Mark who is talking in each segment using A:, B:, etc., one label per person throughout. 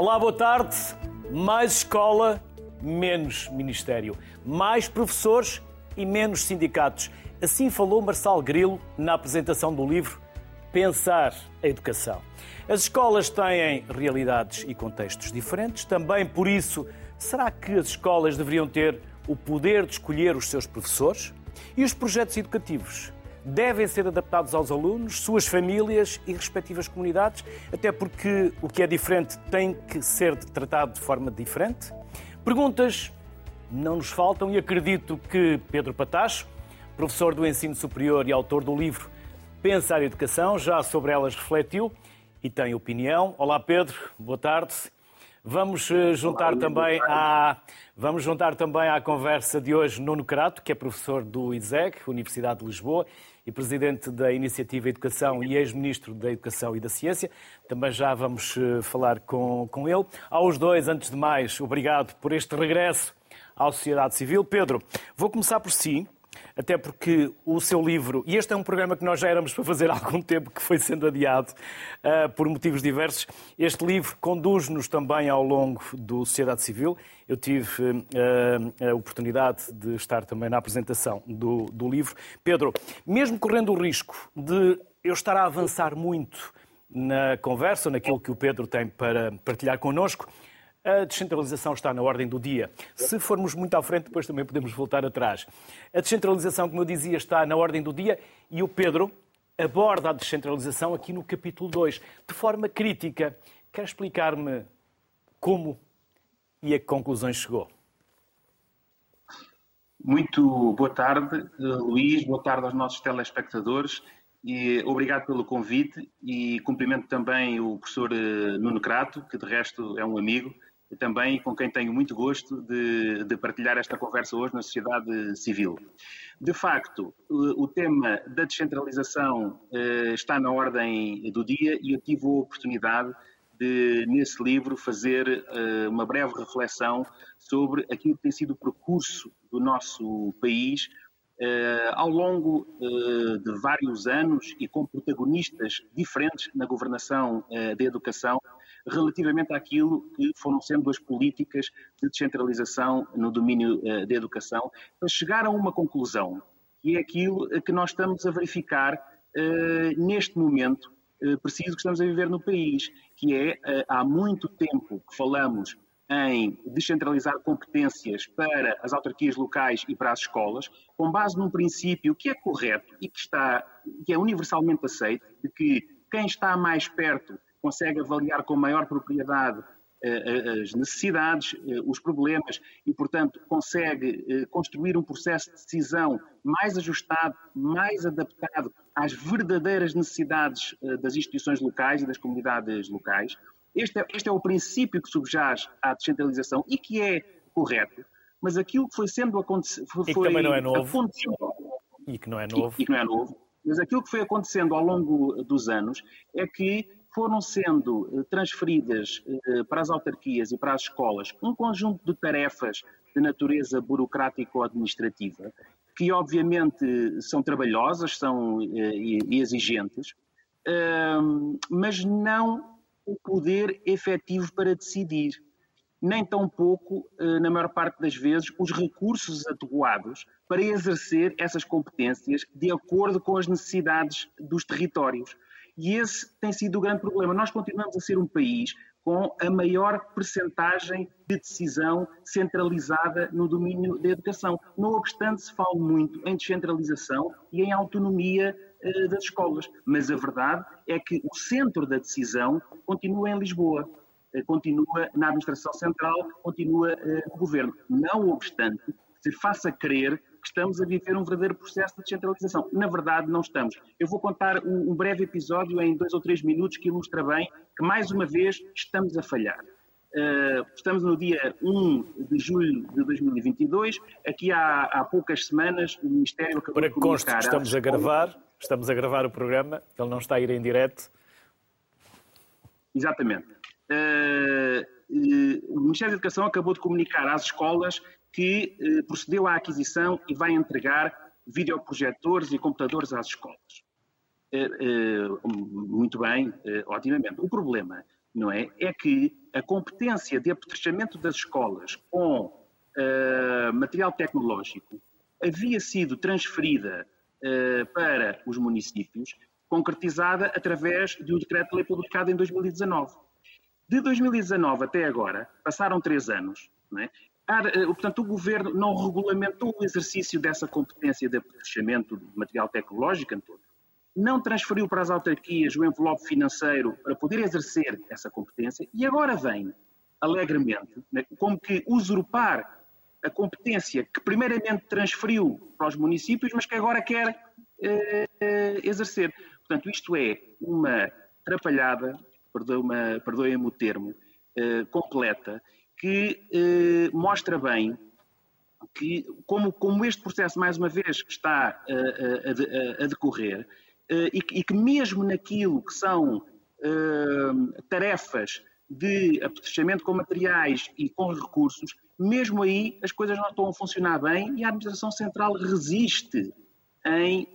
A: Olá, boa tarde. Mais escola, menos ministério. Mais professores e menos sindicatos. Assim falou Marçal Grilo na apresentação do livro Pensar a Educação. As escolas têm realidades e contextos diferentes, também por isso, será que as escolas deveriam ter o poder de escolher os seus professores? E os projetos educativos devem ser adaptados aos alunos, suas famílias e respectivas comunidades, até porque o que é diferente tem que ser tratado de forma diferente? Perguntas não nos faltam e acredito que Pedro Patacho, professor do ensino superior e autor do livro Pensar Educação, já sobre elas refletiu e tem opinião. Olá Pedro, boa tarde. Vamos eh, juntar Olá, também à vamos juntar também à conversa de hoje Nuno Crato, que é professor do ISEG, Universidade de Lisboa, e presidente da Iniciativa Educação e ex-ministro da Educação e da Ciência. Também já vamos eh, falar com, com ele. Aos dois, antes de mais, obrigado por este regresso à sociedade civil. Pedro, vou começar por si até porque o seu livro, e este é um programa que nós já éramos para fazer há algum tempo, que foi sendo adiado uh, por motivos diversos, este livro conduz-nos também ao longo do Sociedade Civil. Eu tive uh, a oportunidade de estar também na apresentação do, do livro. Pedro, mesmo correndo o risco de eu estar a avançar muito na conversa, naquilo que o Pedro tem para partilhar connosco, a descentralização está na ordem do dia. Se formos muito à frente, depois também podemos voltar atrás. A descentralização, como eu dizia, está na ordem do dia e o Pedro aborda a descentralização aqui no capítulo 2, de forma crítica. Quer explicar-me como e a que conclusões chegou?
B: Muito boa tarde, Luís, boa tarde aos nossos telespectadores e obrigado pelo convite e cumprimento também o professor eh, Nuno Crato, que de resto é um amigo e também com quem tenho muito gosto de, de, partilhar esta conversa hoje na sociedade civil. De facto, o, tema da descentralização eh, está na ordem do dia e eu tive a oportunidade de, nesse livro, fazer eh, uma breve reflexão sobre aquilo que tem sido o percurso do nosso país eh, ao longo de vários anos e com protagonistas diferentes na governação da educação relativamente àquilo que foram sendo as políticas de descentralização no domínio uh, da educação, para chegar a uma conclusão, que é aquilo que nós estamos a verificar uh, neste momento uh, preciso que estamos a viver no país, que é, há muito tempo que falamos em descentralizar competências para as autarquias locais e para as escolas, com base num princípio que é correto e que, está, que é universalmente aceito, de que quem está mais perto consegue avaliar com maior propriedade eh, eh, as necessidades, eh, os problemas e, portanto, consegue construir um processo de decisão mais ajustado, mais adaptado às verdadeiras necessidades das instituições locais e das comunidades locais. Este é, este é o princípio que subjaz à descentralização e que é correto, mas aquilo que foi sendo acontecendo.
A: E que também não é novo. E que não é novo.
B: E, e que não é novo. Mas aquilo que foi acontecendo ao longo dos anos é que foram sendo eh, transferidas eh, para as autarquias e para as escolas um conjunto de tarefas de natureza burocrático-administrativa, que obviamente são trabalhosas são eh, exigentes, mas não o poder efetivo para decidir, nem tampouco, na maior parte das vezes, os recursos adequados para exercer essas competências de acordo com as necessidades dos territórios. E esse tem sido o grande problema. Nós continuamos a ser um país com a maior percentagem de decisão centralizada no domínio da educação. Não obstante, se fala muito em descentralização e em autonomia eh, das escolas, mas a verdade é que o centro da decisão continua em Lisboa, eh, continua na administração central, continua eh, no governo. Não obstante, se faça crer estamos a viver um verdadeiro processo de descentralização. Na verdade, não estamos. Eu vou contar um, um breve episódio em dois ou três minutos que ilustra bem que, mais uma vez, estamos a falhar. Uh, estamos no dia 1 de julho de 2022. Aqui há, há poucas semanas o Ministério
A: acabou Para que conste que estamos a gravar, estamos a gravar o programa, ele não está a ir em direto.
B: Exatamente. Uh, o Ministério da Educação acabou de comunicar às escolas que eh, procedeu à aquisição e vai entregar videoprojetores e computadores às escolas. Eh, eh, muito bem, otimamente. O problema não é? É que a competência de apetrechamento das escolas com uh, material tecnológico havia sido transferida uh, para os municípios, concretizada através de um decreto-lei publicado em 2019. De 2019 até agora, passaram três anos, não é? Eh, portanto, o Governo não regulamentou o exercício dessa competência de apetrechamento de material tecnológico, António não transferiu para as autarquias o envelope financeiro para poder exercer essa competência e agora vem, alegremente, né, como que usurpar a competência que primeiramente transferiu para os municípios, mas que agora quer eh, exercer. Portanto, isto é uma atrapalhada, perdoem-me perdoem o termo, eh, completa, que eh, mostra bem que, como, como, este processo, mais uma vez, está a, a, a decorrer, eh, e, que mesmo naquilo que são tarefas de apetrechamento com materiais e com recursos, mesmo aí as coisas não estão a funcionar bem e a Administração Central resiste em,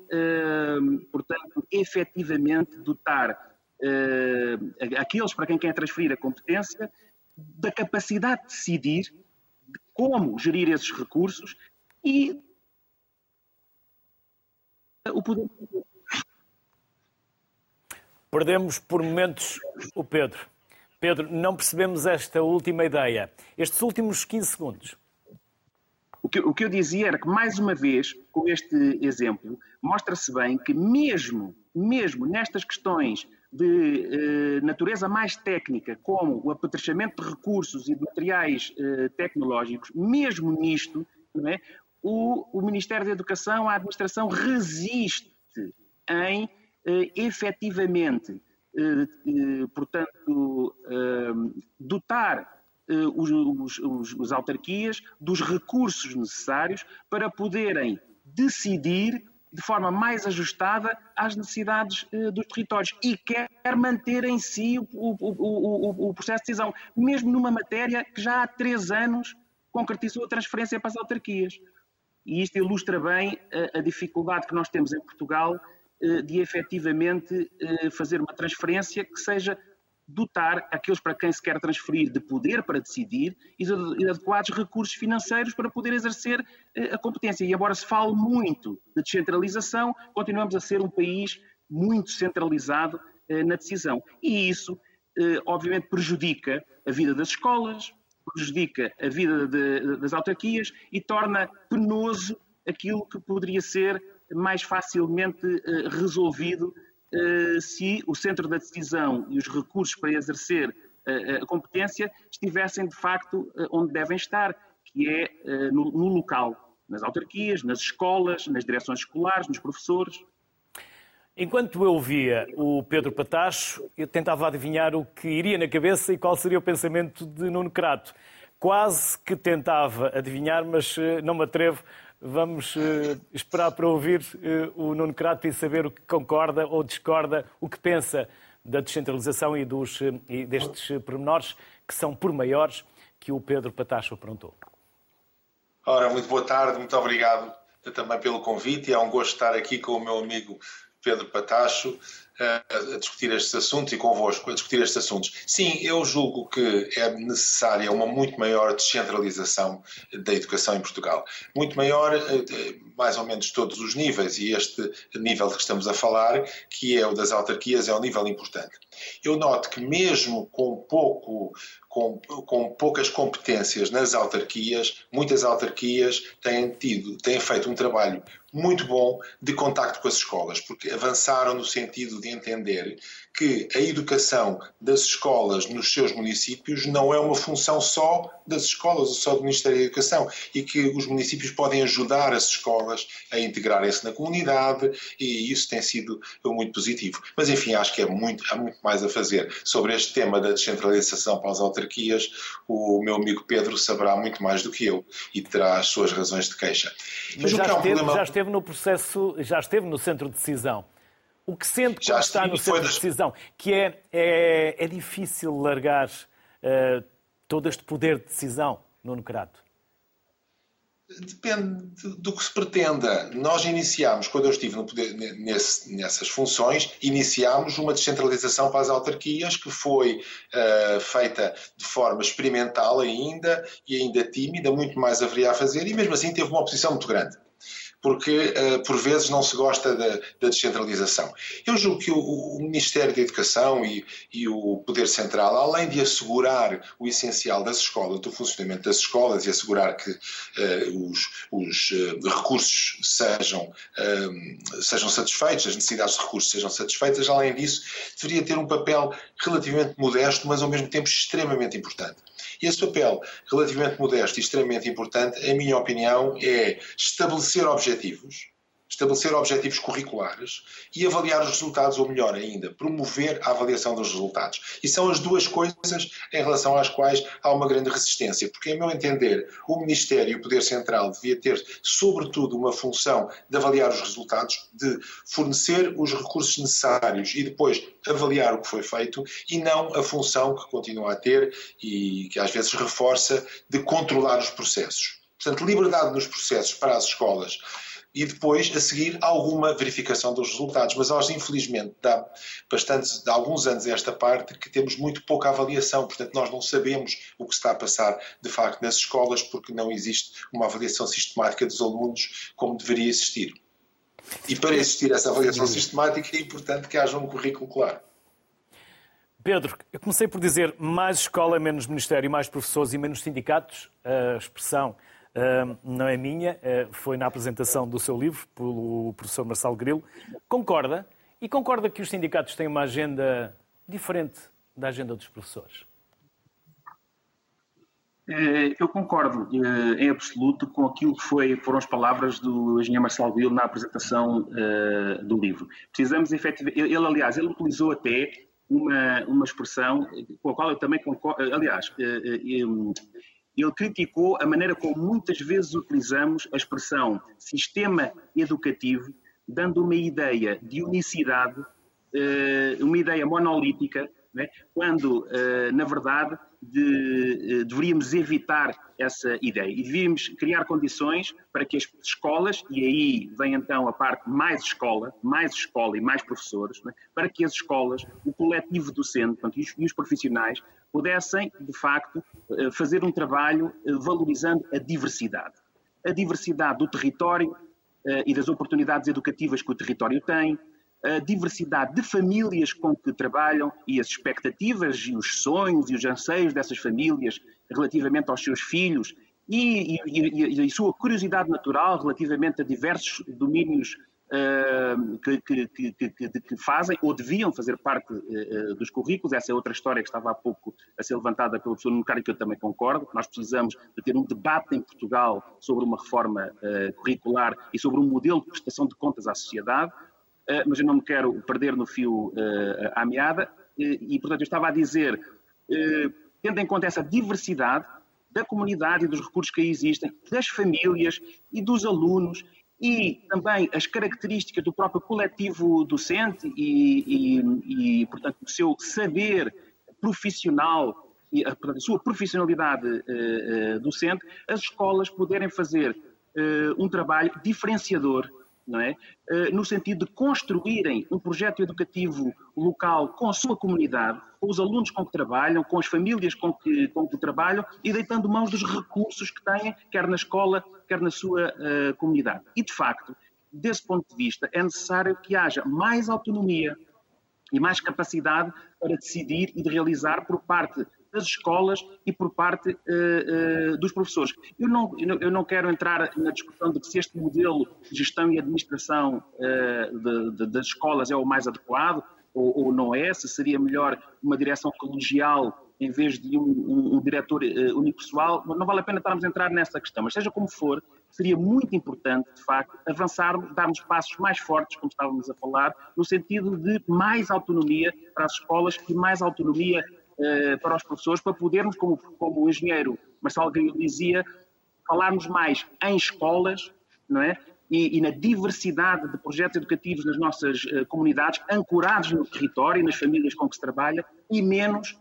B: portanto, efetivamente dotar aqueles para quem quer transferir a competência da capacidade de decidir de como gerir esses recursos e o poder
A: Perdemos por momentos o Pedro. Pedro, não percebemos esta última ideia. Estes últimos 15 segundos.
B: O que, o que eu dizia era que, mais uma vez, com este exemplo, mostra-se bem que, mesmo, mesmo nestas questões de eh, natureza mais técnica, como o apetrechamento de recursos e de materiais eh, tecnológicos, mesmo nisto, é, o, o Ministério da Educação, a administração resiste em eh, efetivamente, eh, eh, portanto, dotar os, os, os autarquias dos recursos necessários para poderem decidir de forma mais ajustada às necessidades dos territórios e quer manter em si o, o, o, o, processo de decisão, mesmo numa matéria que já há três anos concretizou a transferência para as autarquias. E isto ilustra bem a, a dificuldade que nós temos em Portugal eh, de efetivamente eh, fazer uma transferência que seja dotar aqueles para quem se quer transferir de poder para decidir e de adequados recursos financeiros para poder exercer eh, a competência. E embora se fale muito de descentralização, continuamos a ser um país muito centralizado na decisão. E isso, obviamente, prejudica a vida das escolas, prejudica a vida de, das autarquias e torna penoso aquilo que poderia ser mais facilmente resolvido se o centro da decisão e os recursos para exercer uh, a competência estivessem de facto onde devem estar, que é no, no local, nas autarquias, nas escolas, nas direções escolares, nos professores.
A: Enquanto eu via o Pedro Patacho, eu tentava adivinhar o que iria na cabeça e qual seria o pensamento de Nuno Crato. Quase que tentava adivinhar, mas não me atrevo, Vamos uh, esperar para ouvir uh, o Nuno Crato e saber o que concorda ou discorda, o que pensa da descentralização e, dos, uh, e destes pormenores, que são por maiores, que o Pedro Patacho aprontou.
C: Ora, muito boa tarde, muito obrigado também pelo convite. É um gosto estar aqui com o meu amigo Pedro Patacho a discutir estes assuntos e convosco a discutir estes assuntos. Sim, eu julgo que é necessária uma muito maior descentralização da educação em Portugal. Muito maior, eh, mais ou menos todos os níveis, e este nível que estamos a falar, que é o das autarquias, é um nível importante. Eu noto que mesmo com pouco com, com, poucas competências nas autarquias, muitas autarquias têm tido, têm feito um trabalho muito bom de contacto com as escolas, porque avançaram no sentido de entender que a educação das escolas nos seus municípios não é uma função só das escolas ou só do Ministério da Educação e que os municípios podem ajudar as escolas a integrarem-se na comunidade e isso tem sido muito positivo. Mas enfim, acho que é muito, há muito mais a fazer. Sobre este tema da descentralização para as autarquias, o meu amigo Pedro saberá muito mais do que eu e terá as suas razões de queixa.
A: Mas já, esteve, um problema... já esteve no processo, já esteve no centro de decisão o que sente quando está no centro de decisão, que é, é, é difícil largar uh, todo este poder de decisão, Nuno Crato?
C: Depende do que se pretenda. Nós iniciámos, quando eu estive poder, nesse, nessas funções, iniciámos uma descentralização para as autarquias que foi uh, feita de forma experimental ainda e ainda tímida, muito mais haveria a fazer e mesmo assim teve uma oposição muito grande porque uh, por vezes não se gosta da, da descentralização. Eu julgo que o, o Ministério da Educação e, e, o Poder Central, além de assegurar o essencial das escolas, do funcionamento das escolas e assegurar que uh, os, os uh, recursos sejam, sejam satisfeitos, as necessidades de recursos sejam satisfeitas, além disso, deveria ter um papel relativamente modesto, mas ao mesmo tempo extremamente importante. E esse papel relativamente modesto e extremamente importante, em minha opinião, é estabelecer objetivos, estabelecer objetivos curriculares e avaliar os resultados, ou melhor ainda, promover a avaliação dos resultados. E são as duas coisas em relação às quais há uma grande resistência, porque, em meu entender, o Ministério e o Poder Central devia ter, sobretudo, uma função de avaliar os resultados, de fornecer os recursos necessários e depois avaliar o que foi feito, e não a função que continua a ter e que às vezes reforça de controlar os processos. Portanto, liberdade nos processos para as escolas e depois, a seguir, alguma verificação dos resultados. Mas nós, infelizmente, dá bastante, de alguns anos esta parte que temos muito pouca avaliação, portanto, nós não sabemos o que está a passar, de facto, nas escolas, porque não existe uma avaliação sistemática dos alunos como deveria existir. E para existir essa avaliação sistemática é importante que haja um currículo claro.
A: Pedro, eu comecei por dizer mais escola, menos ministério, mais professores e menos sindicatos. A expressão não é minha, eh, foi na apresentação do seu livro pelo professor Marcelo Grilo. Concorda? E concorda que os sindicatos têm uma agenda diferente da agenda dos professores?
B: Eh, eu concordo eh, em absoluto com aquilo que foi, foram as palavras do engenheiro Marcelo Grilo na apresentação do livro. Precisamos efetivamente. Ele, aliás, ele utilizou até uma, uma expressão com a qual eu também concordo. Aliás, ele criticou a maneira como muitas vezes utilizamos a expressão sistema educativo, dando uma ideia de unicidade, eh, uma ideia monolítica, né, quando, eh, na verdade, de, eh, deveríamos evitar essa ideia e devíamos criar condições para que as escolas, e aí vem então a parte mais escola, mais escola e mais professores, né, para que as escolas, o coletivo docente e os profissionais pudessem, de facto, eh, fazer um trabalho eh, valorizando a diversidade. A diversidade do território eh, e das oportunidades educativas que o território tem, a diversidade de famílias com que trabalham e as expectativas e os sonhos e os anseios dessas famílias relativamente aos seus filhos e, e, e, a sua curiosidade natural relativamente a diversos domínios que, que, que, que, fazem ou deviam fazer parte uh, dos currículos. Essa é outra história que estava há pouco a ser levantada pelo professor Nucário, que eu também concordo. Nós precisamos de ter um debate em Portugal sobre uma reforma uh, curricular e sobre um modelo de prestação de contas à sociedade, mas eu não me quero perder no fio à meada. E, portanto, eu estava a dizer, tendo em conta essa diversidade, da comunidade e dos recursos que aí existem, das famílias e dos alunos e também as características do próprio coletivo docente e, e, e portanto, o seu saber profissional e portanto, a sua profissionalidade uh, uh, docente, as escolas poderem fazer uh, um trabalho diferenciador não é? Eh, no sentido de construírem um projeto educativo local com a sua comunidade, com os alunos com que trabalham, com as famílias com que, com que trabalham e deitando mãos dos recursos que têm, quer na escola, quer na sua uh, comunidade. E, de facto, desse ponto de vista, é necessário que haja mais autonomia e mais capacidade para decidir e de realizar por parte das escolas e por parte uh, uh, dos professores. Eu não, eu não quero entrar na discussão de se este modelo de gestão e administração uh, de, de, das escolas é o mais adequado ou, ou, não é, se seria melhor uma direção colegial em vez de um, um, um diretor unipessoal, não vale a pena estarmos a entrar nessa questão, mas seja como for, seria muito importante, de facto, avançarmos, darmos passos mais fortes, como estávamos a falar, no sentido de mais autonomia para as escolas e mais autonomia eh, para os professores, para podermos, como, como o engenheiro Marcelo Grilo dizia, falarmos mais em escolas, não é? E, e, na diversidade de projetos educativos nas nossas uh, comunidades, ancorados no território e nas famílias com que se trabalha, e menos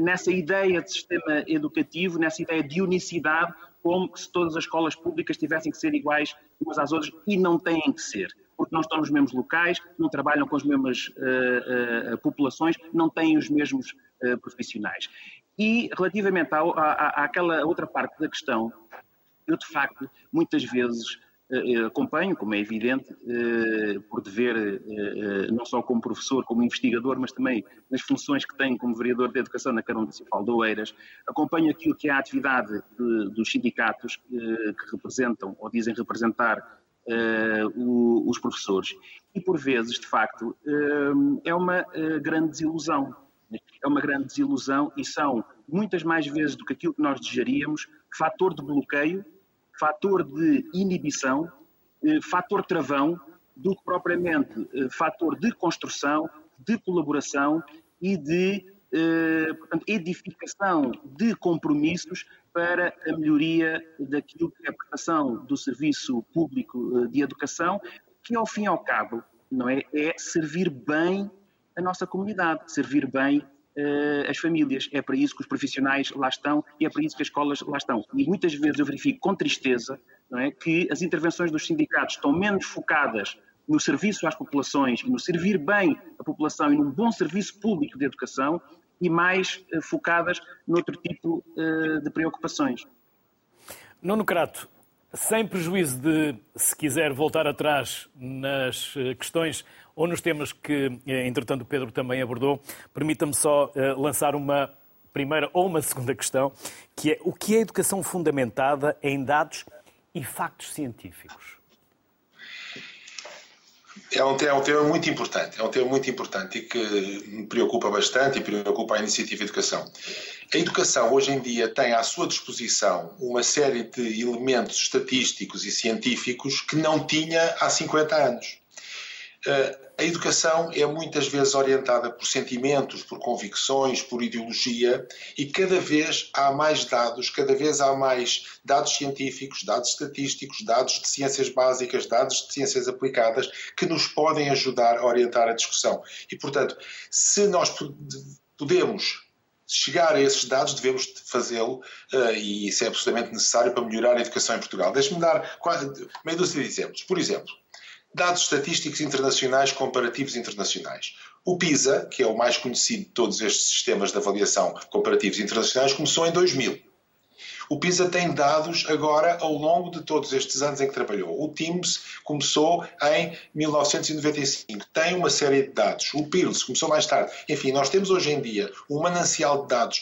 B: nessa ideia de sistema educativo, nessa ideia de unicidade, como se todas as escolas públicas tivessem que ser iguais umas às outras e não têm que ser porque não estão nos mesmos locais, não trabalham com as mesmas uh, uh, populações, não têm os mesmos uh, profissionais. E relativamente à, à, àquela outra parte da questão, eu de facto muitas vezes acompanho, como é evidente, por dever, não só como professor, como investigador, mas também nas funções que tenho como vereador de Educação na Câmara Municipal de Oeiras, acompanho aquilo que é a atividade de, dos sindicatos que representam ou dizem representar os professores. E por vezes, de facto, é uma grande desilusão. É uma grande desilusão e são, muitas mais vezes do que aquilo que nós desejaríamos, fator de bloqueio, fator de inibição, fator travão, do que propriamente fator de construção, de colaboração e de portanto, edificação de compromissos para a melhoria daquilo que é a prestação do serviço público eh, de educação, que ao fim e ao cabo não é, é servir bem a nossa comunidade, servir bem uh, as famílias. É para isso que os profissionais lá estão e é para isso que as escolas lá estão. E muitas vezes eu verifico com tristeza não é, que as intervenções dos sindicatos estão menos focadas no serviço às populações e no servir bem a população e num bom serviço público de educação e mais uh, focadas noutro tipo uh, de preocupações.
A: Nuno Crato, sem prejuízo de, se quiser voltar atrás nas eh, questões ou nos temas que, entretanto, o Pedro também abordou, permita-me só lançar uma primeira ou uma segunda questão, que é o que é educação fundamentada em dados e factos científicos?
C: É um, é um tema muito importante, é um tema muito importante e que me preocupa bastante e preocupa a iniciativa Educação. A educação hoje em dia tem à sua disposição uma série de elementos estatísticos e científicos que não tinha há 50 anos. Uh, a educação é muitas vezes orientada por sentimentos, por convicções, por ideologia e cada vez há mais dados, cada vez há mais dados científicos, dados estatísticos, dados de ciências básicas, dados de ciências aplicadas que nos podem ajudar a orientar a discussão. E, portanto, se nós podemos chegar a esses dados, devemos fazê-lo uh, e isso é absolutamente necessário para melhorar a educação em Portugal. Deixe-me dar quase meia dúzia de exemplos. Por exemplo, dados estatísticos internacionais comparativos internacionais. O PISA, que é o mais conhecido de todos estes sistemas de avaliação comparativos internacionais, começou em 2000. O PISA tem dados agora ao longo de todos estes anos em que trabalhou. O TIMS começou em 1995, tem uma série de dados. O PIRLS começou mais tarde. Enfim, nós temos hoje em dia um manancial de dados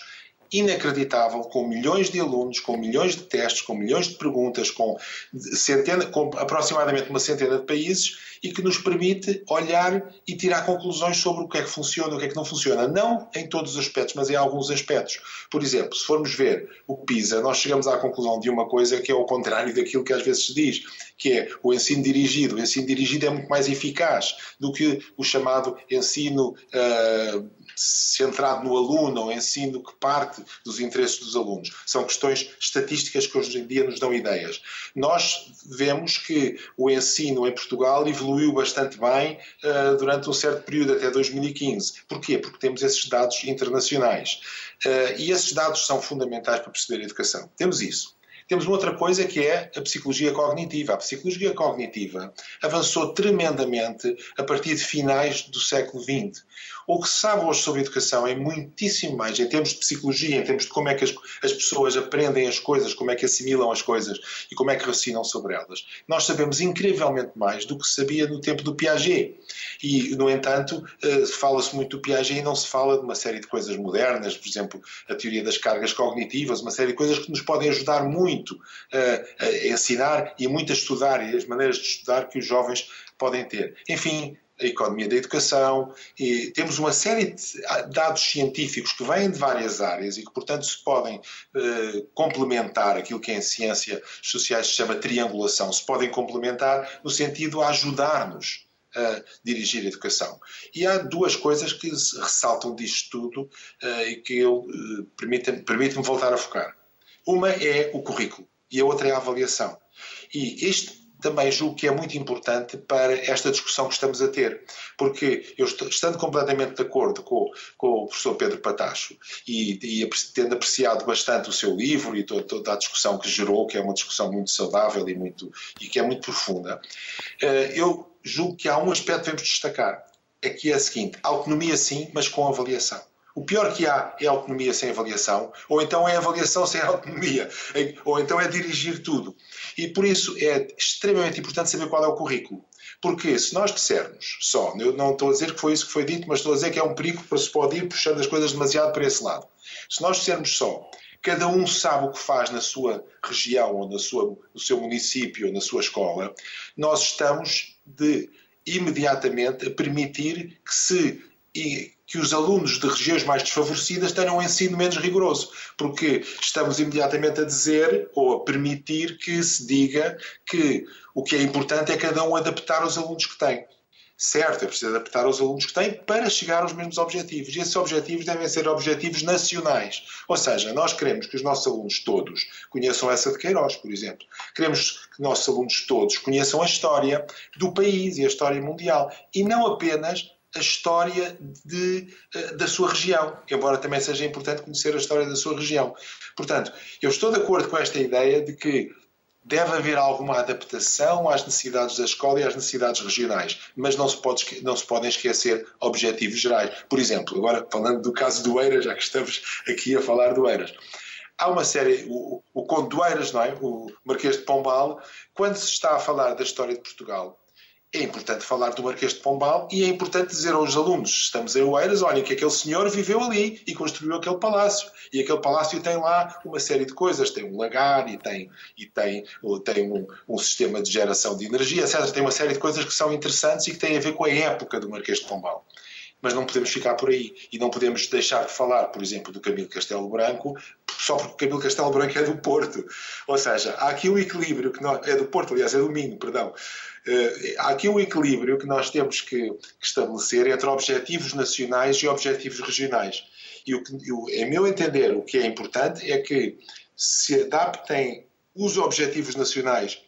C: inacreditável, com milhões de alunos, com milhões de testes, com milhões de perguntas, com, centena, com aproximadamente uma centena de países e que nos permite olhar e tirar conclusões sobre o que é que funciona o que é que não funciona. Não em todos os aspectos, mas em alguns aspectos. Por exemplo, se formos ver o PISA, nós chegamos à conclusão de uma coisa que é o contrário daquilo que às vezes se diz, que é o ensino dirigido. O ensino dirigido é muito mais eficaz do que o chamado ensino uh, centrado no aluno ou ensino que parte dos interesses dos alunos. São questões estatísticas que hoje em dia nos dão ideias. Nós vemos que o ensino em Portugal evoluiu bastante bem uh, durante um certo período, até 2015. Porquê? Porque temos esses dados internacionais. Uh, e esses dados são fundamentais para perceber a educação. Temos isso. Temos uma outra coisa que é a psicologia cognitiva. A psicologia cognitiva avançou tremendamente a partir de finais do século XX. O que se sabe hoje sobre educação é muitíssimo mais em termos de psicologia, em termos de como é que as, as, pessoas aprendem as coisas, como é que assimilam as coisas e como é que raciocinam sobre elas. Nós sabemos incrivelmente mais do que sabia no tempo do Piaget. E, no entanto, uh, fala-se muito do Piaget e não se fala de uma série de coisas modernas, por exemplo, a teoria das cargas cognitivas, uma série de coisas que nos podem ajudar muito uh, a ensinar e muito a estudar e as maneiras de estudar que os jovens podem ter. Enfim, a economia da educação, e temos uma série de dados científicos que vêm de várias áreas e que, portanto, se podem eh, complementar aquilo que em ciências sociais se chama triangulação, se podem complementar no sentido a ajudar-nos a dirigir a educação. E há duas coisas que ressaltam disto tudo eh, e que eu eh, permite-me permite voltar a focar. Uma é o currículo e a outra é a avaliação. E este também julgo que é muito importante para esta discussão que estamos a ter. Porque eu estando completamente de acordo com, com o professor Pedro Patacho e, e tendo apreciado bastante o seu livro e toda, a discussão que gerou, que é uma discussão muito saudável e, muito, e que é muito profunda, eh, eu julgo que há um aspecto que devemos destacar. É que é o seguinte, autonomia sim, mas com avaliação. O pior que há é autonomia sem avaliação, ou então é avaliação sem autonomia, ou então é dirigir tudo. E por isso é extremamente importante saber qual é o currículo. Porque se nós dissermos só, eu não estou a dizer que foi isso que foi dito, mas estou a dizer que é um perigo para se pode ir puxando as coisas demasiado para esse lado. Se nós dissermos só, cada um sabe o que faz na sua região, ou na sua, no seu município, ou na sua escola, nós estamos de imediatamente a permitir que se e que os alunos de regiões mais desfavorecidas tenham um ensino menos rigoroso, porque estamos imediatamente a dizer ou a permitir que se diga que o que é importante é cada um adaptar os alunos que tem. Certo, é preciso adaptar os alunos que tem para chegar aos mesmos objetivos. E esses objetivos devem ser objetivos nacionais. Ou seja, nós queremos que os nossos alunos todos conheçam essa de Queiroz, por exemplo. Queremos que os nossos alunos todos conheçam a história do país e a história mundial. E não apenas a história de, eh, da sua região, embora também seja importante conhecer a história da sua região. Portanto, eu estou de acordo com esta ideia de que deve haver alguma adaptação às necessidades da escola e às necessidades regionais, mas não se, pode, não se podem esquecer objetivos gerais. Por exemplo, agora falando do caso do Eiras, já que estamos aqui a falar do Eiras. Há uma série, o, o Conde do Eiras, não é? o Marquês de Pombal, quando se está a falar da história de Portugal, é importante falar do Marquês de Pombal e é importante dizer aos alunos, estamos em Oeiras, olhem que aquele senhor viveu ali e construiu aquele palácio. E aquele palácio tem lá uma série de coisas, tem um lagar e tem, e tem, tem um, um sistema de geração de energia, etc. Tem uma série de coisas que são interessantes e que têm a ver com a época do Marquês de Pombal mas não podemos ficar por aí. E não podemos deixar de falar, por exemplo, do Camilo Castelo Branco, só porque o Camilo Castelo Branco é do Porto. Ou seja, há aqui um equilíbrio que nós, é do Porto, aliás, é do Minho, perdão. Uh, há aqui um equilíbrio que nós temos que, que, estabelecer entre objetivos nacionais e objetivos regionais. E o que, eu, em meu entender, o que é importante é que se adaptem os objetivos nacionais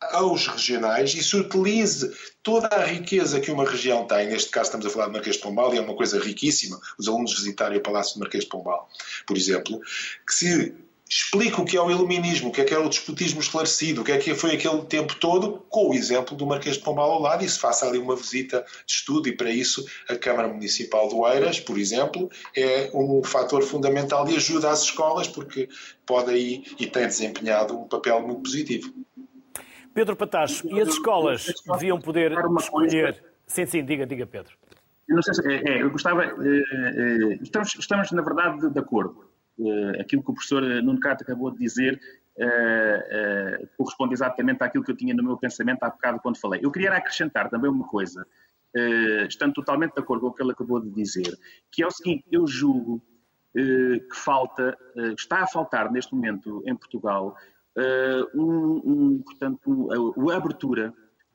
C: aos regionais e se utilize toda a riqueza que uma região tem. Neste caso, estamos a falar de Marquês de Pombal e é uma coisa riquíssima os alunos visitarem o Palácio de Marquês de Pombal, por exemplo, que se explica o que é o iluminismo, o que é que é o despotismo esclarecido, o que é que foi aquele tempo todo, com o exemplo do Marquês de Pombal ao lado, e se faça ali uma visita de estudo, e para isso a Câmara Municipal do Eiras, por exemplo, é um fator fundamental de ajuda às escolas, porque pode aí e tem desempenhado um papel muito positivo.
A: Pedro Patacho, e as escolas deviam poder escolher. Sim, sim, diga, diga, Pedro.
B: Eu se, é, é eu gostava. É, estamos, estamos, na verdade, de, de acordo. É, aquilo que o professor Nuno Cato acabou de dizer corresponde exatamente àquilo que eu tinha no meu pensamento há bocado quando falei. Eu queria acrescentar também uma coisa, estando totalmente de acordo com o que ele acabou de dizer, que é o seguinte: eu julgo que falta, está a faltar neste momento em Portugal uh, um, um, portanto, a, a, abertura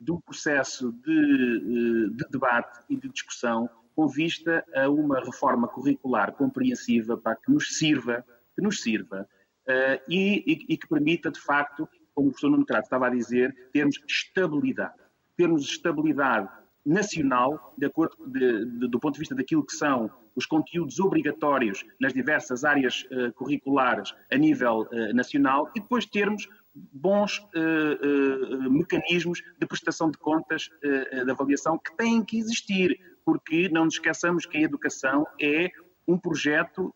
B: um processo de, eh, de, debate e de discussão com vista a uma reforma curricular compreensiva para que nos sirva, que nos sirva uh, e, e, e, que permita, de facto, como o professor Nuno Trato estava a dizer, termos estabilidade. Termos estabilidade nacional, de acordo de, de, do ponto de vista daquilo que são os conteúdos obrigatórios nas diversas áreas uh, curriculares a nível uh, nacional e depois termos bons uh, mecanismos de prestação de contas de avaliação que têm que existir, porque não nos esqueçamos que a educação é um projeto,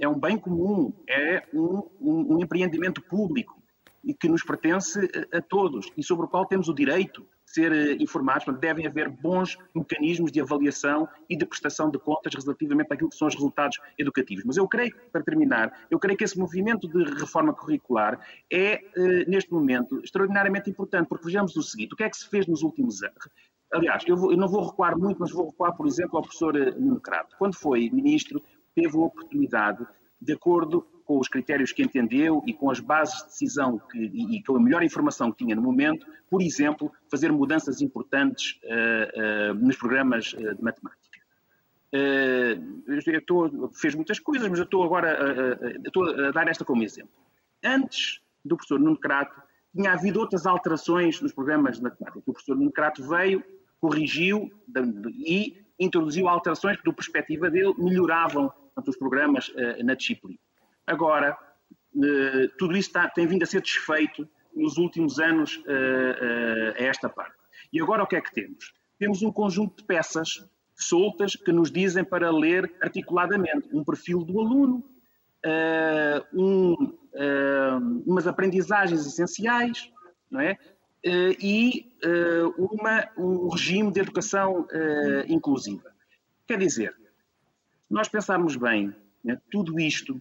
B: é um bem comum, é um, um, um empreendimento público e que nos pertence a todos e sobre o qual temos o direito ser eh, informados, portanto, devem haver bons mecanismos de avaliação e de prestação de contas relativamente àquilo que são os resultados educativos. Mas eu creio, para terminar, eu creio que esse movimento de reforma curricular é, eh, neste momento, extraordinariamente importante, porque vejamos o seguinte, o que é que se fez nos últimos anos? Aliás, eu, vou, eu não vou recuar muito, mas vou recuar, por exemplo, ao professor eh, Nuno Crato. Quando foi ministro, teve a oportunidade, de acordo com os critérios que entendeu e com as bases de decisão que, e, e, com a melhor informação que tinha no momento, por exemplo, fazer mudanças importantes uh, uh, nos programas uh, de matemática. eu estou, fez muitas coisas, mas eu estou agora estou a dar esta como exemplo. Antes do professor Nuno Crato, tinha havido outras alterações nos programas de matemática. O professor Nuncrato veio, corrigiu e introduziu alterações que, do perspectiva dele, melhoravam portanto, os programas uh, na disciplina. Agora, uh, tudo isso está, tem vindo a ser desfeito nos últimos anos uh, a esta parte. E agora o que é que temos? Temos um conjunto de peças soltas que nos dizem para ler articuladamente um perfil do aluno, um, umas aprendizagens essenciais, não é? e uma, um regime de educação inclusiva. Quer dizer, nós pensarmos bem, né, tudo isto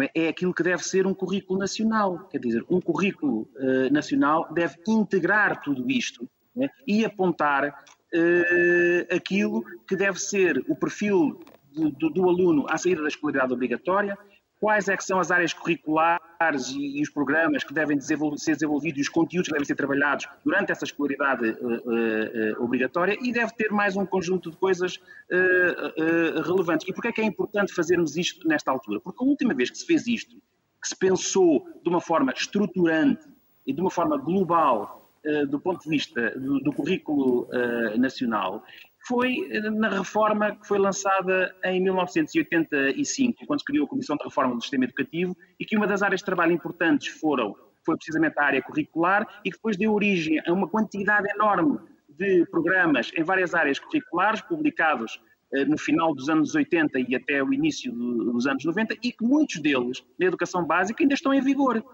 B: é? é? aquilo que deve ser um currículo nacional. Quer dizer, um currículo uh, nacional deve integrar tudo isto né, e apontar uh, aquilo que deve ser o perfil do, do, do aluno à saída da escolaridade obrigatória, quais é são as áreas curriculares e, e os programas que devem ser desenvolvidos e os conteúdos que devem ser trabalhados durante essa escolaridade uh, uh, obrigatória e deve ter mais um conjunto de coisas uh, relevantes. E porquê é que é importante fazermos isto nesta altura? Porque a última vez que se fez isto, que se pensou de uma forma estruturante e de uma forma global do ponto de vista do, do currículo nacional, foi eh, na reforma que foi lançada em 1985, quando se criou a Comissão de Reforma do Sistema Educativo, e que uma das áreas de trabalho importantes foram, foi precisamente a área curricular, e que depois deu origem a uma quantidade enorme de programas em várias áreas curriculares, publicados eh, no final dos anos 80 e até o início dos anos 90, e que muitos deles, na educação básica, ainda estão em vigor.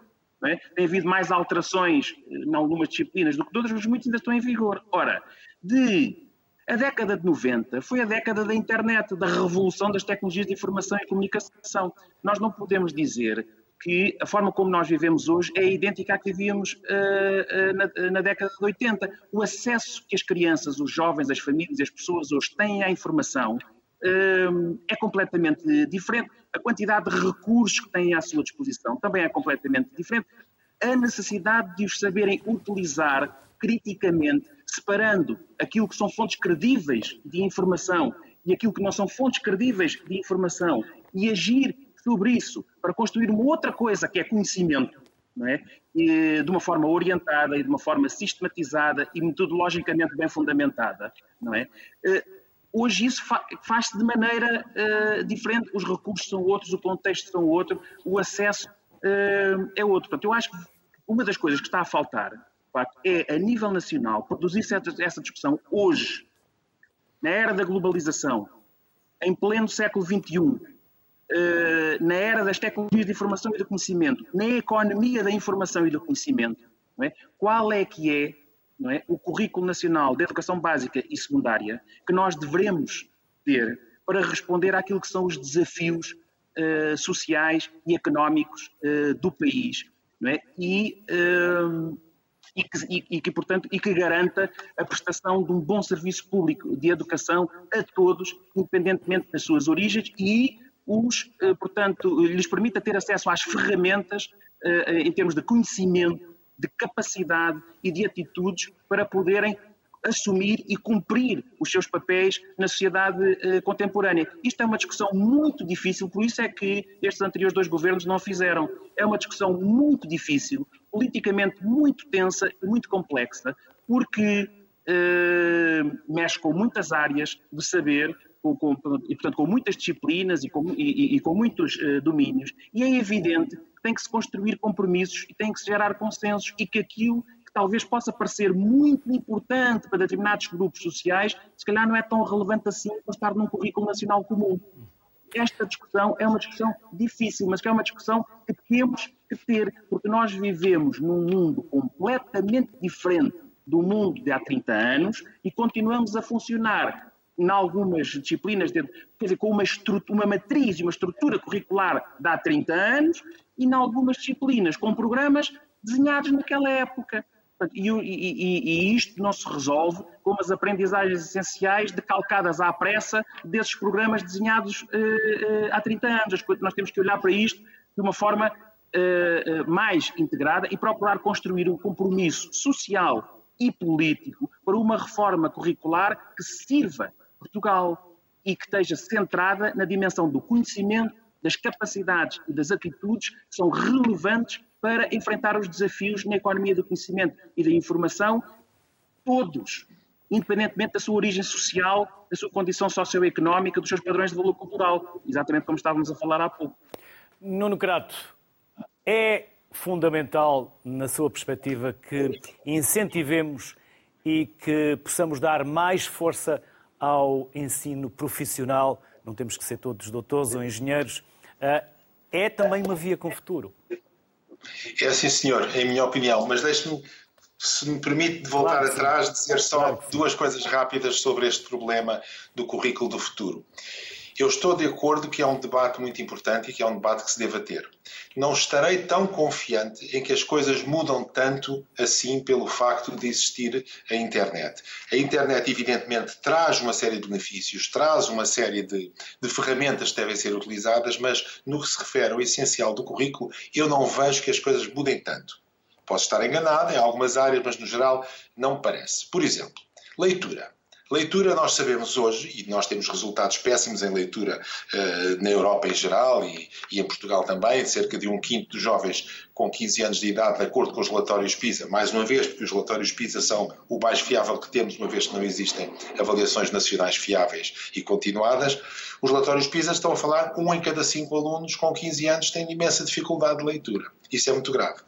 B: É? Tem havido mais alterações eh, em algumas disciplinas do que outras, mas muitos ainda estão em vigor. Ora, de a década de 90 foi a década da internet, da revolução das tecnologias de informação e comunicação. Nós não podemos dizer que a forma como nós vivemos hoje é idêntica à que vivíamos uh, uh, na, na, década de 80. O acesso que as crianças, os jovens, as famílias, as pessoas hoje têm à informação uh, é completamente diferente. A quantidade de recursos que têm à sua disposição também é completamente diferente. A necessidade de os saberem utilizar criticamente separando aquilo que são fontes credíveis de informação e aquilo que não são fontes credíveis de informação e agir sobre isso para construir uma outra coisa que é conhecimento, é? E, de uma forma orientada e de uma forma sistematizada e metodologicamente bem fundamentada, não é? Eh, hoje isso faz-se de maneira uh, diferente, os recursos são outros, o contexto são outro, o acesso uh, é outro. Portanto, eu acho que uma das coisas que está a faltar é, a nível nacional, produzir essa discussão hoje, na era da globalização, em pleno século XXI, eh, na era das tecnologias de informação e do conhecimento, na economia da informação e do conhecimento, é? qual é que é, é, o currículo nacional de educação básica e secundária que nós devemos ter para responder àquilo que são os desafios uh, sociais e económicos uh, do país. É? E uh, e que, e, e que, portanto, e que garanta a prestação de um bom serviço público de educação a todos, independentemente das suas origens e os, eh, portanto, lhes permita ter acesso às ferramentas eh, em termos de conhecimento, de capacidade e de atitudes para poderem assumir e cumprir os seus papéis na sociedade eh, contemporânea. Isto é uma discussão muito difícil, por isso é que estes anteriores dois governos não fizeram. É uma discussão muito difícil, politicamente muito tensa e muito complexa, porque eh, mexe com muitas áreas de saber, com, com, e portanto com muitas disciplinas e com, e, e com muitos eh, domínios, e é evidente que tem que se construir compromissos e tem que se gerar consensos e que aquilo talvez possa parecer muito importante para determinados grupos sociais, se calhar não é tão relevante assim para estar num currículo nacional comum. Esta discussão é uma discussão difícil, mas que é uma discussão que temos que ter, porque nós vivemos num mundo completamente diferente do mundo de há 30 anos e continuamos a funcionar em algumas disciplinas, de, quer dizer, com uma, uma matriz e uma estrutura curricular de há 30 anos e em algumas disciplinas com programas desenhados naquela época. E, e, e, isto não se resolve com as aprendizagens essenciais decalcadas à pressa desses programas desenhados uh, uh, há 30 anos. Nós temos que olhar para isto de uma forma uh, mais integrada e procurar construir um compromisso social e político para uma reforma curricular que sirva Portugal e que esteja centrada na dimensão do conhecimento, das capacidades e das atitudes que são relevantes para enfrentar os desafios na economia do conhecimento e da informação, todos, independentemente da sua origem social, da sua condição socioeconómica, dos seus padrões de valor cultural, exatamente como estávamos a falar há pouco.
A: Nuno Crato, é fundamental, na sua perspectiva, que incentivemos e que possamos dar mais força ao ensino profissional, não temos que ser todos doutores ou engenheiros, ah, é também uma via com futuro.
C: É sim, senhor, em minha opinião, mas deixe-me, se me permite, voltar claro, atrás, dizer só claro duas coisas rápidas sobre este problema do currículo do futuro. Eu estou de acordo que é um debate muito importante e que é um debate que se deva ter. Não estarei tão confiante em que as coisas mudam tanto assim pelo facto de existir a internet. A internet, evidentemente, traz uma série de benefícios, traz uma série de, de ferramentas que devem ser utilizadas, mas no que se refere ao essencial do currículo, eu não vejo que as coisas mudem tanto. Posso estar enganado em algumas áreas, mas no geral não me parece. Por exemplo, leitura. Leitura, nós sabemos hoje, e nós temos resultados péssimos em leitura uh, na Europa em geral e, e, em Portugal também, cerca de um quinto dos jovens com 15 anos de idade, de acordo com os relatórios PISA, mais uma vez, porque os relatórios PISA são o mais fiável que temos, uma vez que não existem avaliações nacionais fiáveis e continuadas, os relatórios PISA estão a falar um em cada cinco alunos com 15 anos tem imensa dificuldade de leitura. Isso é muito grave.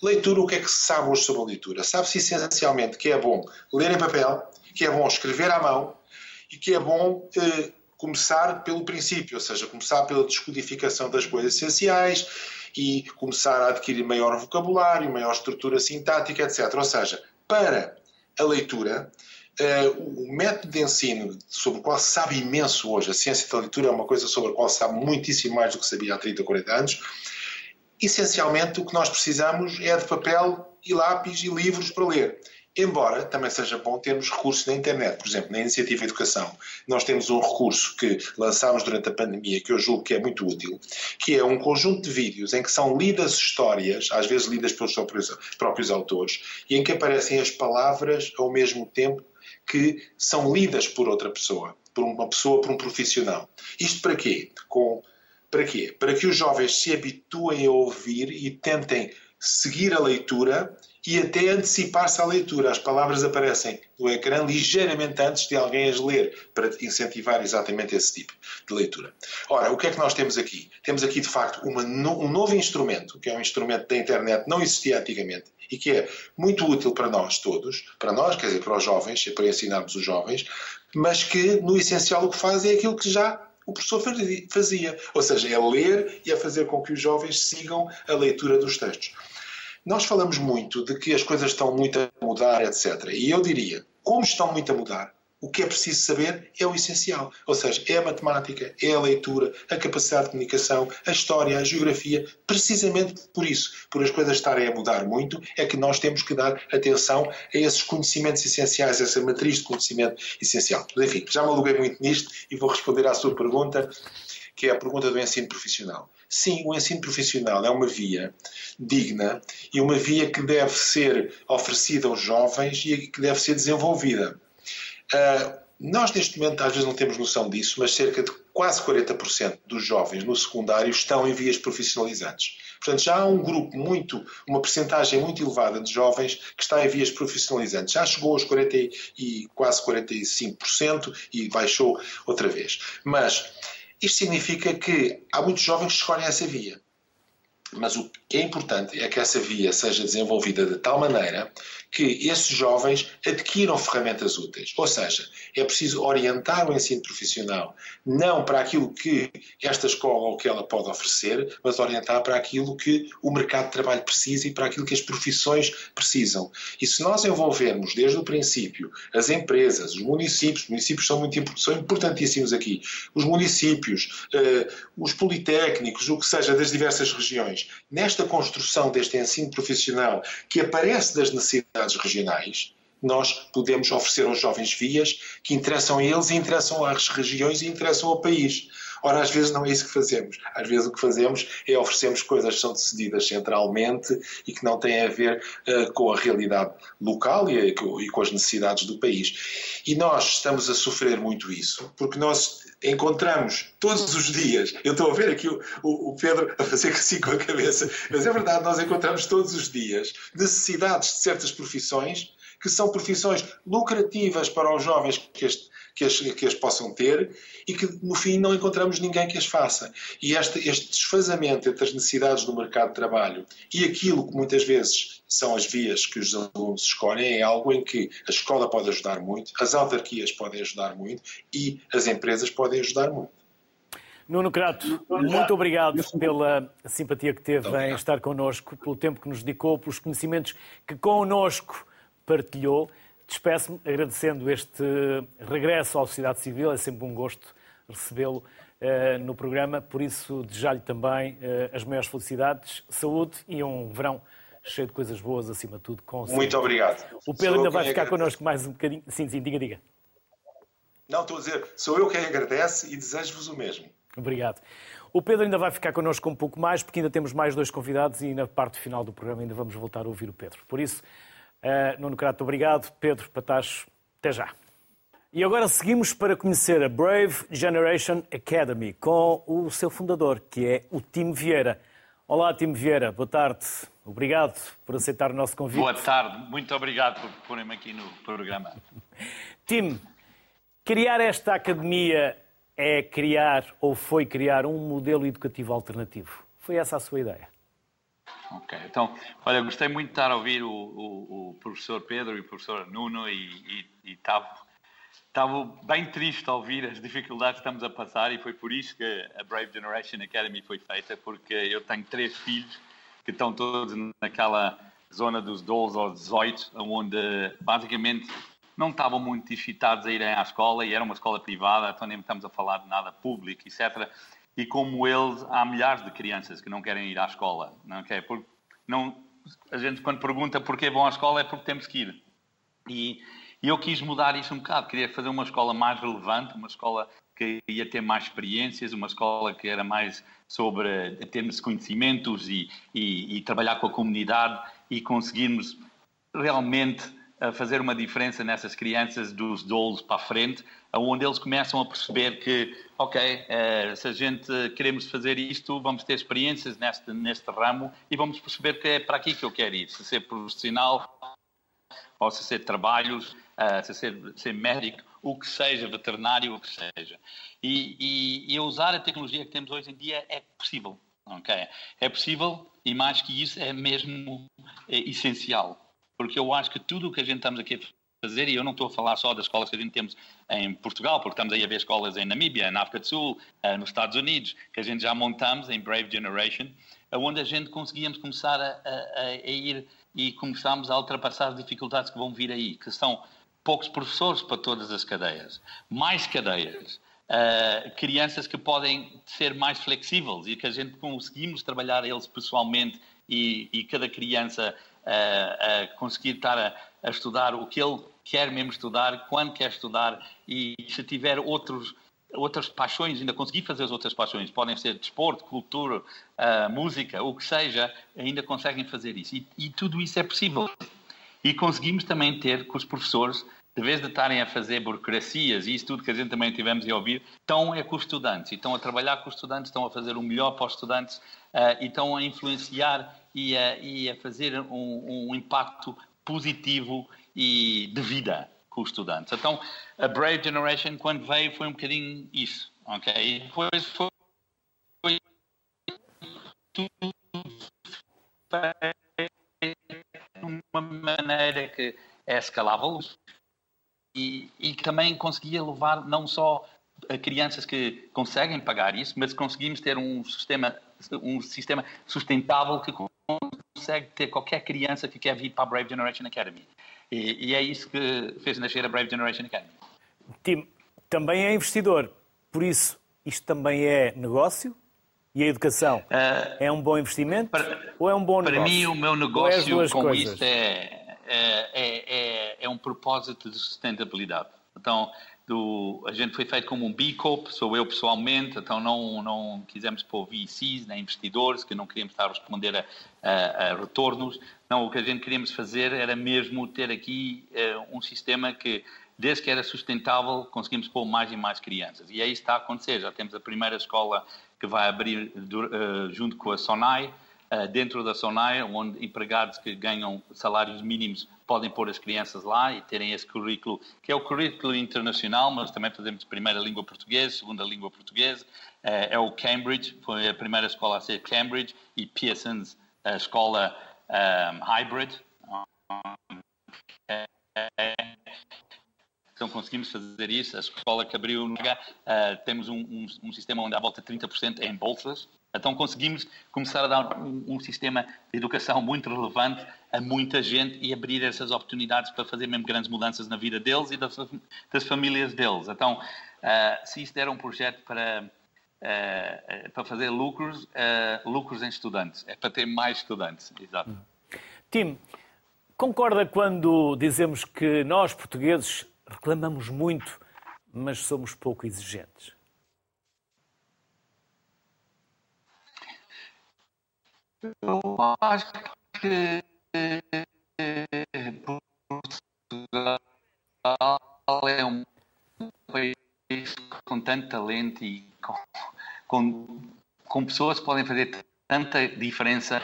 C: Leitura, o que é que se sabe hoje sobre a leitura? Sabe-se essencialmente que é bom ler em papel, que é bom escrever à mão e que é bom eh, começar pelo princípio, ou seja, começar pela descodificação das coisas essenciais e começar a adquirir maior vocabulário, maior estrutura sintática, etc. Ou seja, para a leitura, Uh, o método de ensino sobre o qual se sabe imenso hoje, a ciência da leitura é uma coisa sobre a qual se sabe muitíssimo mais do que sabia há 30, 40 anos. Essencialmente, o que nós precisamos é de papel e lápis e livros para ler. Embora também seja bom termos recursos na internet. Por exemplo, na Iniciativa Educação, nós temos um recurso que lançámos durante a pandemia, que eu julgo que é muito útil, que é um conjunto de vídeos em que são lidas histórias, às vezes lidas pelos próprios, próprios autores, e em que aparecem as palavras ao mesmo tempo que são lidas por outra pessoa, por uma pessoa, por um profissional. Isto para quê? Com, para quê? Para que os jovens se habituem a ouvir e tentem seguir a leitura e até antecipar-se à leitura. As palavras aparecem no ecrã ligeiramente antes de alguém as ler, para incentivar exatamente esse tipo de leitura. Ora, o que é que nós temos aqui? Temos aqui, de facto, uma, um novo instrumento, que é um instrumento da internet, não existia antigamente, e que é muito útil para nós todos, para nós, quer dizer, para os jovens, e para ensinarmos os jovens, mas que, no essencial, o que faz é aquilo que já o professor fazia, ou seja, é ler e é fazer com que os jovens sigam a leitura dos textos. Nós falamos muito de que as coisas estão muito a mudar, etc. E eu diria, como estão muito a mudar, o que é preciso saber é o essencial. Ou seja, é a matemática, é a leitura, a capacidade de comunicação, a história, a geografia. Precisamente por isso, por as coisas estarem a mudar muito, é que nós temos que dar atenção a esses conhecimentos essenciais, essa matriz de conhecimento essencial. Mas, enfim, já me aluguei muito nisto e vou responder à sua pergunta, que é a pergunta do ensino profissional. Sim, o ensino profissional é uma via digna e uma via que deve ser oferecida aos jovens e que deve ser desenvolvida. Uh, nós, neste momento, às vezes não temos noção disso, mas cerca de quase 40% dos jovens no secundário estão em vias profissionalizantes. Portanto, já há um grupo muito, uma percentagem muito elevada de jovens que está em vias profissionalizantes. Já chegou aos 40 e quase 45% e baixou outra vez. Mas isto significa que há muitos jovens que escolhem essa via. Mas o que é importante é que essa via seja desenvolvida de tal maneira que esses jovens adquiram ferramentas úteis. Ou seja, é preciso orientar o ensino profissional não para aquilo que esta escola ou que ela pode oferecer, mas orientar para aquilo que o mercado de trabalho precisa e para aquilo que as profissões precisam. E se nós envolvermos desde o princípio as empresas, os municípios, os municípios são, muito, são importantíssimos aqui, os municípios, eh, os politécnicos, o que seja das diversas regiões, nesta construção deste ensino profissional que aparece das necessidades regionais, nós podemos oferecer aos jovens vias que interessam a eles interessam às regiões e interessam ao país. Ora, às vezes não é isso que fazemos. Às vezes o que fazemos é oferecermos coisas que são decididas centralmente e que não têm a ver uh, com a realidade local e, e com as necessidades do país. E nós estamos a sofrer muito isso, porque nós encontramos todos os dias. Eu estou a ver aqui o, o, o, Pedro a fazer assim com a cabeça, mas é verdade, nós encontramos todos os dias necessidades de certas profissões que são profissões lucrativas para os jovens que este, que as, que as possam ter e que no fim não encontramos ninguém que as faça. E este, este desfazamento entre as necessidades do mercado de trabalho e aquilo que muitas vezes são as vias que os alunos escolhem é algo em que a escola pode ajudar muito, as autarquias podem ajudar muito e as empresas podem ajudar muito.
A: Nuno Crato, muito obrigado pela simpatia que teve em estar connosco, pelo tempo que nos dedicou, pelos conhecimentos que connosco partilhou. Despeço-me agradecendo este regresso à sociedade civil, é sempre um gosto recebê-lo uh, no programa, por isso desejar-lhe também uh, as maiores felicidades, saúde e um verão cheio de coisas boas, acima de tudo. Com
C: Muito obrigado.
A: O Pedro sou ainda vai ficar connosco mais um bocadinho. Sim, sim, diga, diga.
C: Não, estou a dizer, sou eu quem agradece e desejo-vos o mesmo.
A: Obrigado. O Pedro ainda vai ficar connosco um pouco mais, porque ainda temos mais dois convidados e na parte final do programa ainda vamos voltar a ouvir o Pedro. Por isso, Uh, Nuno Crato, obrigado. Pedro Patacho, até já. E agora seguimos para conhecer a Brave Generation Academy com o seu fundador, que é o Tim Vieira. Olá, Tim Vieira, boa tarde. Obrigado por aceitar o nosso convite.
D: Boa tarde, muito obrigado por porem-me aqui no programa.
A: Tim, criar esta academia é criar ou foi criar um modelo educativo alternativo? Foi essa a sua ideia?
D: Ok, então, olha, gostei muito de estar a ouvir o, o, o professor Pedro e o professor Nuno e estava bem triste a ouvir as dificuldades que estamos a passar e foi por isso que a Brave Generation Academy foi feita, porque eu tenho três filhos que estão todos naquela zona dos 12 ou 18, onde basicamente não estavam muito excitados a irem à escola e era uma escola privada, então nem estamos a falar de nada público, etc e como eles, há milhares de crianças que não querem ir à escola. Não quer, porque não, a gente, quando pergunta porquê vão à escola, é porque temos que ir. E, e eu quis mudar isso um bocado. Queria fazer uma escola mais relevante, uma escola que ia ter mais experiências, uma escola que era mais sobre termos conhecimentos e, e, e trabalhar com a comunidade e conseguirmos realmente a fazer uma diferença nessas crianças dos dolos para a frente, onde eles começam a perceber que, ok, eh, se a gente queremos fazer isto, vamos ter experiências neste, neste ramo e vamos perceber que é para aqui que eu quero ir, se ser profissional, ou se ser trabalhos, eh, se ser, ser médico, o que seja, veterinário, o que seja. E, e, e usar a tecnologia que temos hoje em dia é possível, ok? É possível e mais que isso é mesmo é essencial porque eu acho que tudo o que a gente estamos aqui a fazer, e eu não estou a falar só das escolas que a gente temos em Portugal, porque estamos aí a ver escolas em Namíbia, na África do Sul, eh, nos Estados Unidos, que a gente já montamos em Brave Generation, onde a gente conseguíamos começar a, a, a ir e começámos a ultrapassar as dificuldades que vão vir aí, que são poucos professores para todas as cadeias, mais cadeias, uh, crianças que podem ser mais flexíveis e que a gente conseguimos trabalhar eles pessoalmente e, e cada criança a, a conseguir estar a, a, estudar o que ele quer mesmo estudar, quando quer estudar e se tiver outros, outras paixões, ainda conseguir fazer as outras paixões, podem ser desporto, cultura, uh, música, o que seja, ainda conseguem fazer isso. E, e tudo isso é possível. E conseguimos também ter com os professores de vez de estarem a fazer burocracias e isso tudo que a gente também tivemos a ouvir, estão é com os estudantes, e estão a trabalhar com os estudantes, estão a fazer o melhor para os estudantes uh, e estão a influenciar e a, e a fazer um, um, impacto positivo e de vida com os estudantes. Então, a Brave Generation, quando veio, foi um bocadinho isso, ok? E depois foi, foi tudo de uma maneira que é escalável e, e também conseguia levar não só crianças que conseguem pagar isso, mas conseguimos ter um sistema, um sistema sustentável que consegue ter qualquer criança que quer vir para a Brave Generation Academy. E, e é isso que fez nascer a Brave Generation Academy.
A: Tim, também é investidor, por isso isto também é negócio? E a educação uh, é um bom investimento para, ou é um bom
D: negócio?
A: Para
D: mim, o meu negócio é com coisas? isto é, é, é, é, é um propósito de sustentabilidade. Então, do, a gente foi feito como um B Corp, sou eu pessoalmente, então não, não quisemos pôr VCs, nem investidores, que não queríamos estar a responder a, a, a retornos. Não, o que a gente queríamos fazer era mesmo ter aqui uh, um sistema que, desde que era sustentável, conseguimos pôr mais e mais crianças. E aí está a acontecer, já temos a primeira escola que vai abrir uh, junto com a Sonai, dentro da Sonai, onde empregados que ganham salários mínimos podem pôr as crianças lá e terem esse currículo, que é o currículo internacional, mas também fazemos primeira língua portuguesa, segunda língua portuguesa. É, é o Cambridge, foi a primeira escola a ser Cambridge, e Pearson's, a escola um, hybrid. Então conseguimos fazer isso. A escola que abriu, uh, temos um, um, um, sistema onde há volta de 30% em bolsas. Então conseguimos começar a dar um, um, sistema de educação muito relevante a muita gente e abrir essas oportunidades para fazer mesmo grandes mudanças na vida deles e das, das famílias deles. Então, uh, se isto era um projeto para, uh, para fazer lucros, uh, lucros em estudantes, é para ter mais estudantes. Exato.
A: Tim, concorda quando dizemos que nós, portugueses, reclamamos muito, mas somos pouco exigentes?
D: Eu acho que Portugal é um país com tanto talento e com, com, com pessoas que podem fazer tanta diferença,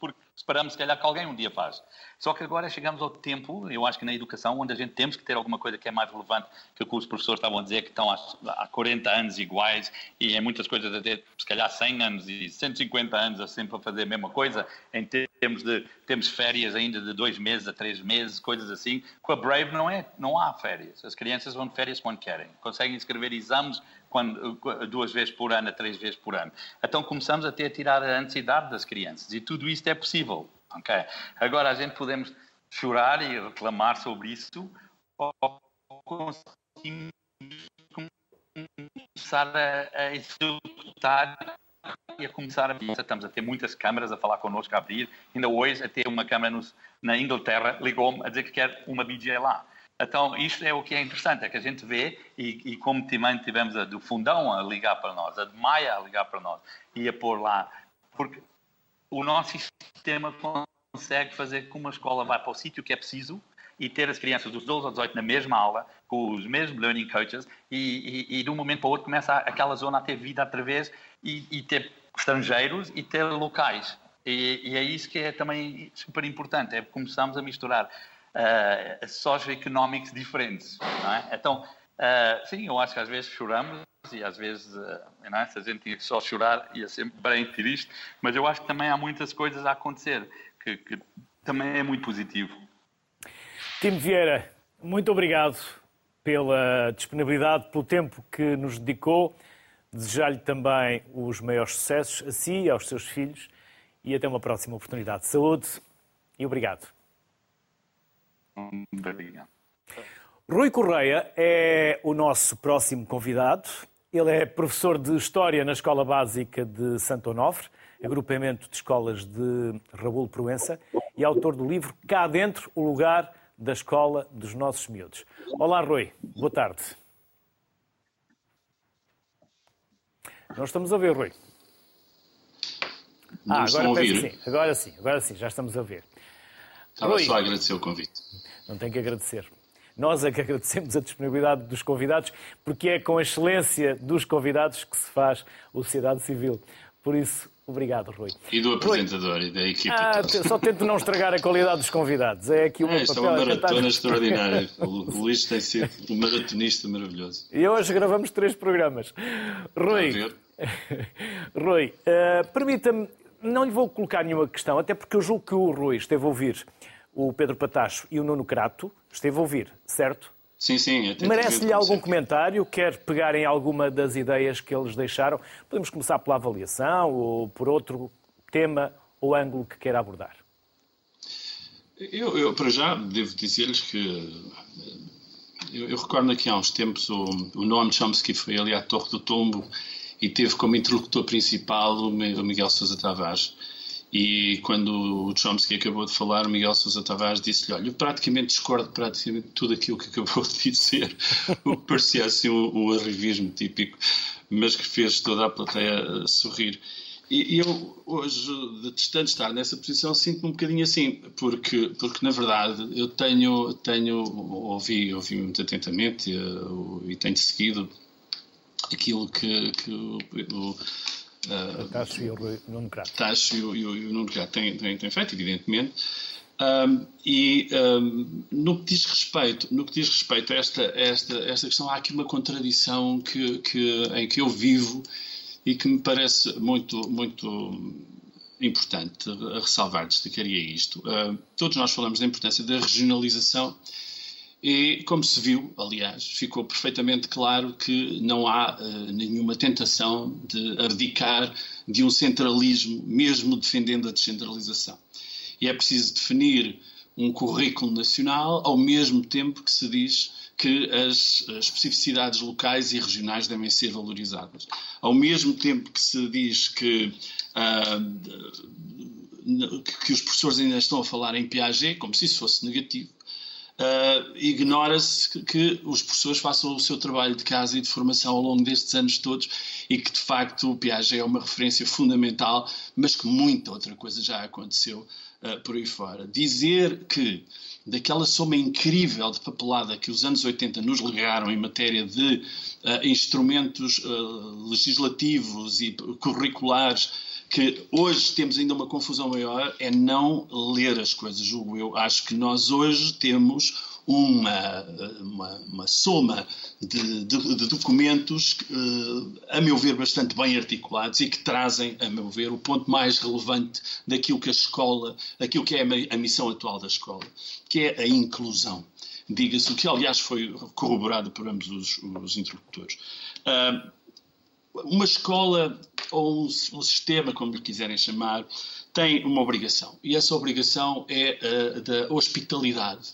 D: porque esperamos, se calhar, que alguém um dia faz. Só que agora chegamos ao tempo, eu acho que na educação, onde a gente temos que ter alguma coisa que é mais relevante que o que os professores estavam a dizer, que estão há, 40 anos iguais e em muitas coisas a ter, se calhar, 100 anos e 150 anos a sempre a fazer a mesma coisa, em termos de temos férias ainda de dois meses a três meses, coisas assim. Com a Brave não, é, não há férias. As crianças vão de férias quando querem. Conseguem escrever exames quando, duas vezes por ano, três vezes por ano. Então começamos a ter a tirar a ansiedade das crianças e tudo isto é possível. Okay? Agora a gente podemos chorar e reclamar sobre isso ou começar a, a executar e a começar a estamos a ter muitas câmaras a falar connosco, a abrir. Ainda hoje, a ter uma câmara nos, na Inglaterra, ligou-me a dizer que quer uma BJ lá. Então, isto é o que é interessante, é que a gente vê, e, e como também tivemos a do Fundão a ligar para nós, a de Maia a ligar para nós, e a pôr lá, porque o nosso sistema consegue fazer com uma escola vá para o sítio que é preciso e ter as crianças dos 12 aos 18 na mesma aula, com os mesmos learning coaches, e, e, e de um momento para o outro começa aquela zona a ter vida outra vez e, e ter estrangeiros e ter locais. E, é isso que é também super importante, é começarmos a misturar uh, socioeconómicos diferentes. É? Então, uh, sim, eu acho que às vezes choramos e às vezes, uh, não é? se a gente que só chorar, ia sempre bem triste, mas eu acho que também há muitas coisas a acontecer, que, que também é muito positivo.
A: Tim Vieira, muito obrigado pela disponibilidade, pelo tempo que nos dedicou. Desejar-lhe também os maiores sucessos a si e aos seus filhos e até uma próxima oportunidade. Saúde e obrigado.
D: Obrigado.
A: Rui Correia é o nosso próximo convidado. Ele é professor de História na Escola Básica de Santo Onofre, agrupamento de escolas de Raul Proença, e autor do livro Cá Dentro, o lugar da escola dos nossos miúdos. Olá, Rui. Boa tarde. Não estamos a ver, Rui.
E: Não ah, agora ouvir.
A: sim, agora sim, agora sim, já estamos a ver.
E: Estava Rui, só a agradecer o convite.
A: Não tem que agradecer. Nós é que agradecemos a disponibilidade dos convidados, porque é com a excelência dos convidados que se faz o sociedade civil. Por isso, obrigado, Rui.
E: E do apresentador Rui. e da equipe. Ah,
A: só tento não estragar a qualidade dos convidados. É aqui o
E: é, papel. É uma maratona extraordinária. O Luís tem sido um maratonista maravilhoso.
A: E hoje gravamos três programas. Rui, Rui, uh, permita-me, não lhe vou colocar nenhuma questão, até porque eu julgo que o Rui esteve a ouvir o Pedro Patacho e o Nuno Crato, esteve a ouvir, certo?
E: Sim, sim.
A: Merece-lhe algum comentário? Quer pegar em alguma das ideias que eles deixaram? Podemos começar pela avaliação ou por outro tema ou ângulo que queira abordar.
E: Eu, eu para já, devo dizer-lhes que eu, eu, recordo aqui há uns tempos o, o Noam Chomsky foi ali à Torre do Tombo e teve como interlocutor principal o Miguel Sousa Tavares. E quando o Chomsky acabou de falar, o Miguel Sousa Tavares disse-lhe: Olha, eu praticamente discordo praticamente tudo aquilo que acabou de dizer, o que parecia assim um, um arrivismo típico, mas que fez toda a plateia sorrir. E eu, hoje, detestando estar nessa posição, sinto-me um bocadinho assim, porque, porque na verdade, eu tenho, tenho ouvi, ouvi muito atentamente e, eh, e tenho seguido aquilo que, que o, o
A: uh, Tasso e o Nuno Crato,
E: Tasso e o, e o Nuno Crato têm, têm, têm feito, evidentemente. Um, e um, no que diz respeito, no que diz respeito a esta, esta, esta questão, há aqui uma contradição que, que, em que eu vivo e que me parece muito, muito importante ressalvar, destacaria isto. Uh, todos nós falamos da importância da regionalização e, como se viu, aliás, ficou perfeitamente claro que não há uh, nenhuma tentação de abdicar de um centralismo, mesmo defendendo a descentralização. E é preciso definir um currículo nacional ao mesmo tempo que se diz que as especificidades locais e regionais devem ser valorizadas. Ao mesmo tempo que se diz que, uh, que os professores ainda estão a falar em Piaget, como se isso fosse negativo, uh, ignora-se que, os professores façam o seu trabalho de casa e de formação ao longo destes anos todos e que, de facto, o Piaget é uma referência fundamental, mas que muita outra coisa já aconteceu uh, por aí fora. Dizer que daquela soma incrível de papelada que os anos 80 nos legaram em matéria de uh, instrumentos legislativos e curriculares, que hoje temos ainda uma confusão maior, é não ler as coisas, julgo eu. Acho que nós hoje temos uma, uma, uma soma de, de, de documentos, uh, a meu ver, bastante bem articulados e que trazem, a meu ver, o ponto mais relevante daquilo que a escola, daquilo que é a missão atual da escola, que é a inclusão. Diga-se, o que aliás foi corroborado por ambos os, os interlocutores. Uh, uma escola ou um, um, sistema, como lhe quiserem chamar, tem uma obrigação. E essa obrigação é uh, da hospitalidade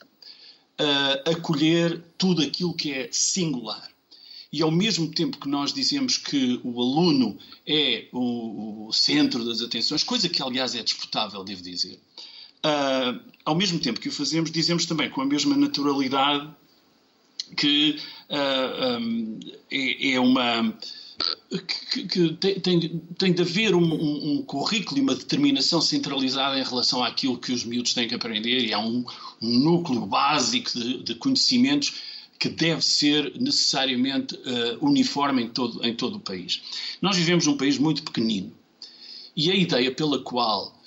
E: uh, acolher tudo aquilo que é singular. E ao mesmo tempo que nós dizemos que o aluno é o, o centro das atenções, coisa que aliás é disputável, devo dizer, uh, ao mesmo tempo que o fazemos, dizemos também com a mesma naturalidade que um, é, é uma que, que tem, tem, de haver um, um, um, currículo e uma determinação centralizada em relação àquilo que os miúdos têm que aprender e há um, um núcleo básico de, de, conhecimentos que deve ser necessariamente uh, uniforme em todo, em todo o país. Nós vivemos num país muito pequenino e a ideia pela qual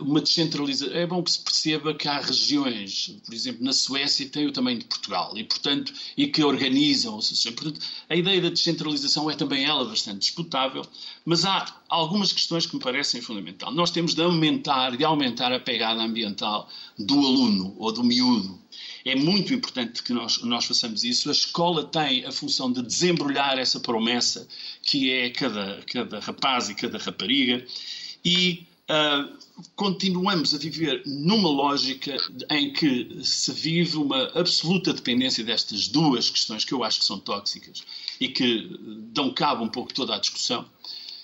E: uma descentralização. É bom que se perceba que há regiões, por exemplo, na Suécia tem o tamanho de Portugal e, portanto, e que organizam associações. Portanto, a ideia da descentralização é também ela bastante disputável, mas há algumas questões que me parecem fundamentais. Nós temos de aumentar, de aumentar a pegada ambiental do aluno ou do miúdo. É muito importante que nós, nós façamos isso. A escola tem a função de desembrulhar essa promessa que é cada, cada rapaz e cada rapariga e Uh, continuamos a viver numa lógica em que se vive uma absoluta dependência destas duas questões que eu acho que são tóxicas e que dão cabo um pouco toda a discussão,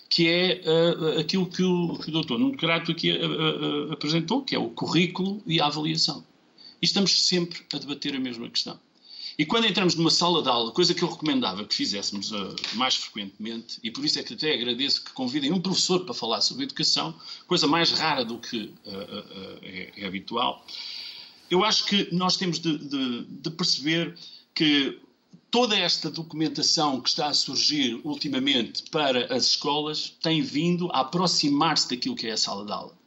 E: que é uh, aquilo que o, que o Dr. Nuno Crato aqui uh, apresentou, que é o currículo e a avaliação. E estamos sempre a debater a mesma questão. E quando entramos numa sala de aula, coisa que eu recomendava que fizéssemos uh, mais frequentemente, e por isso é que até agradeço que convidem um professor para falar sobre educação, coisa mais rara do que uh, uh, é, é, habitual, eu acho que nós temos de, de, de perceber que toda esta documentação que está a surgir ultimamente para as escolas tem vindo a aproximar-se daquilo que é a sala de aula.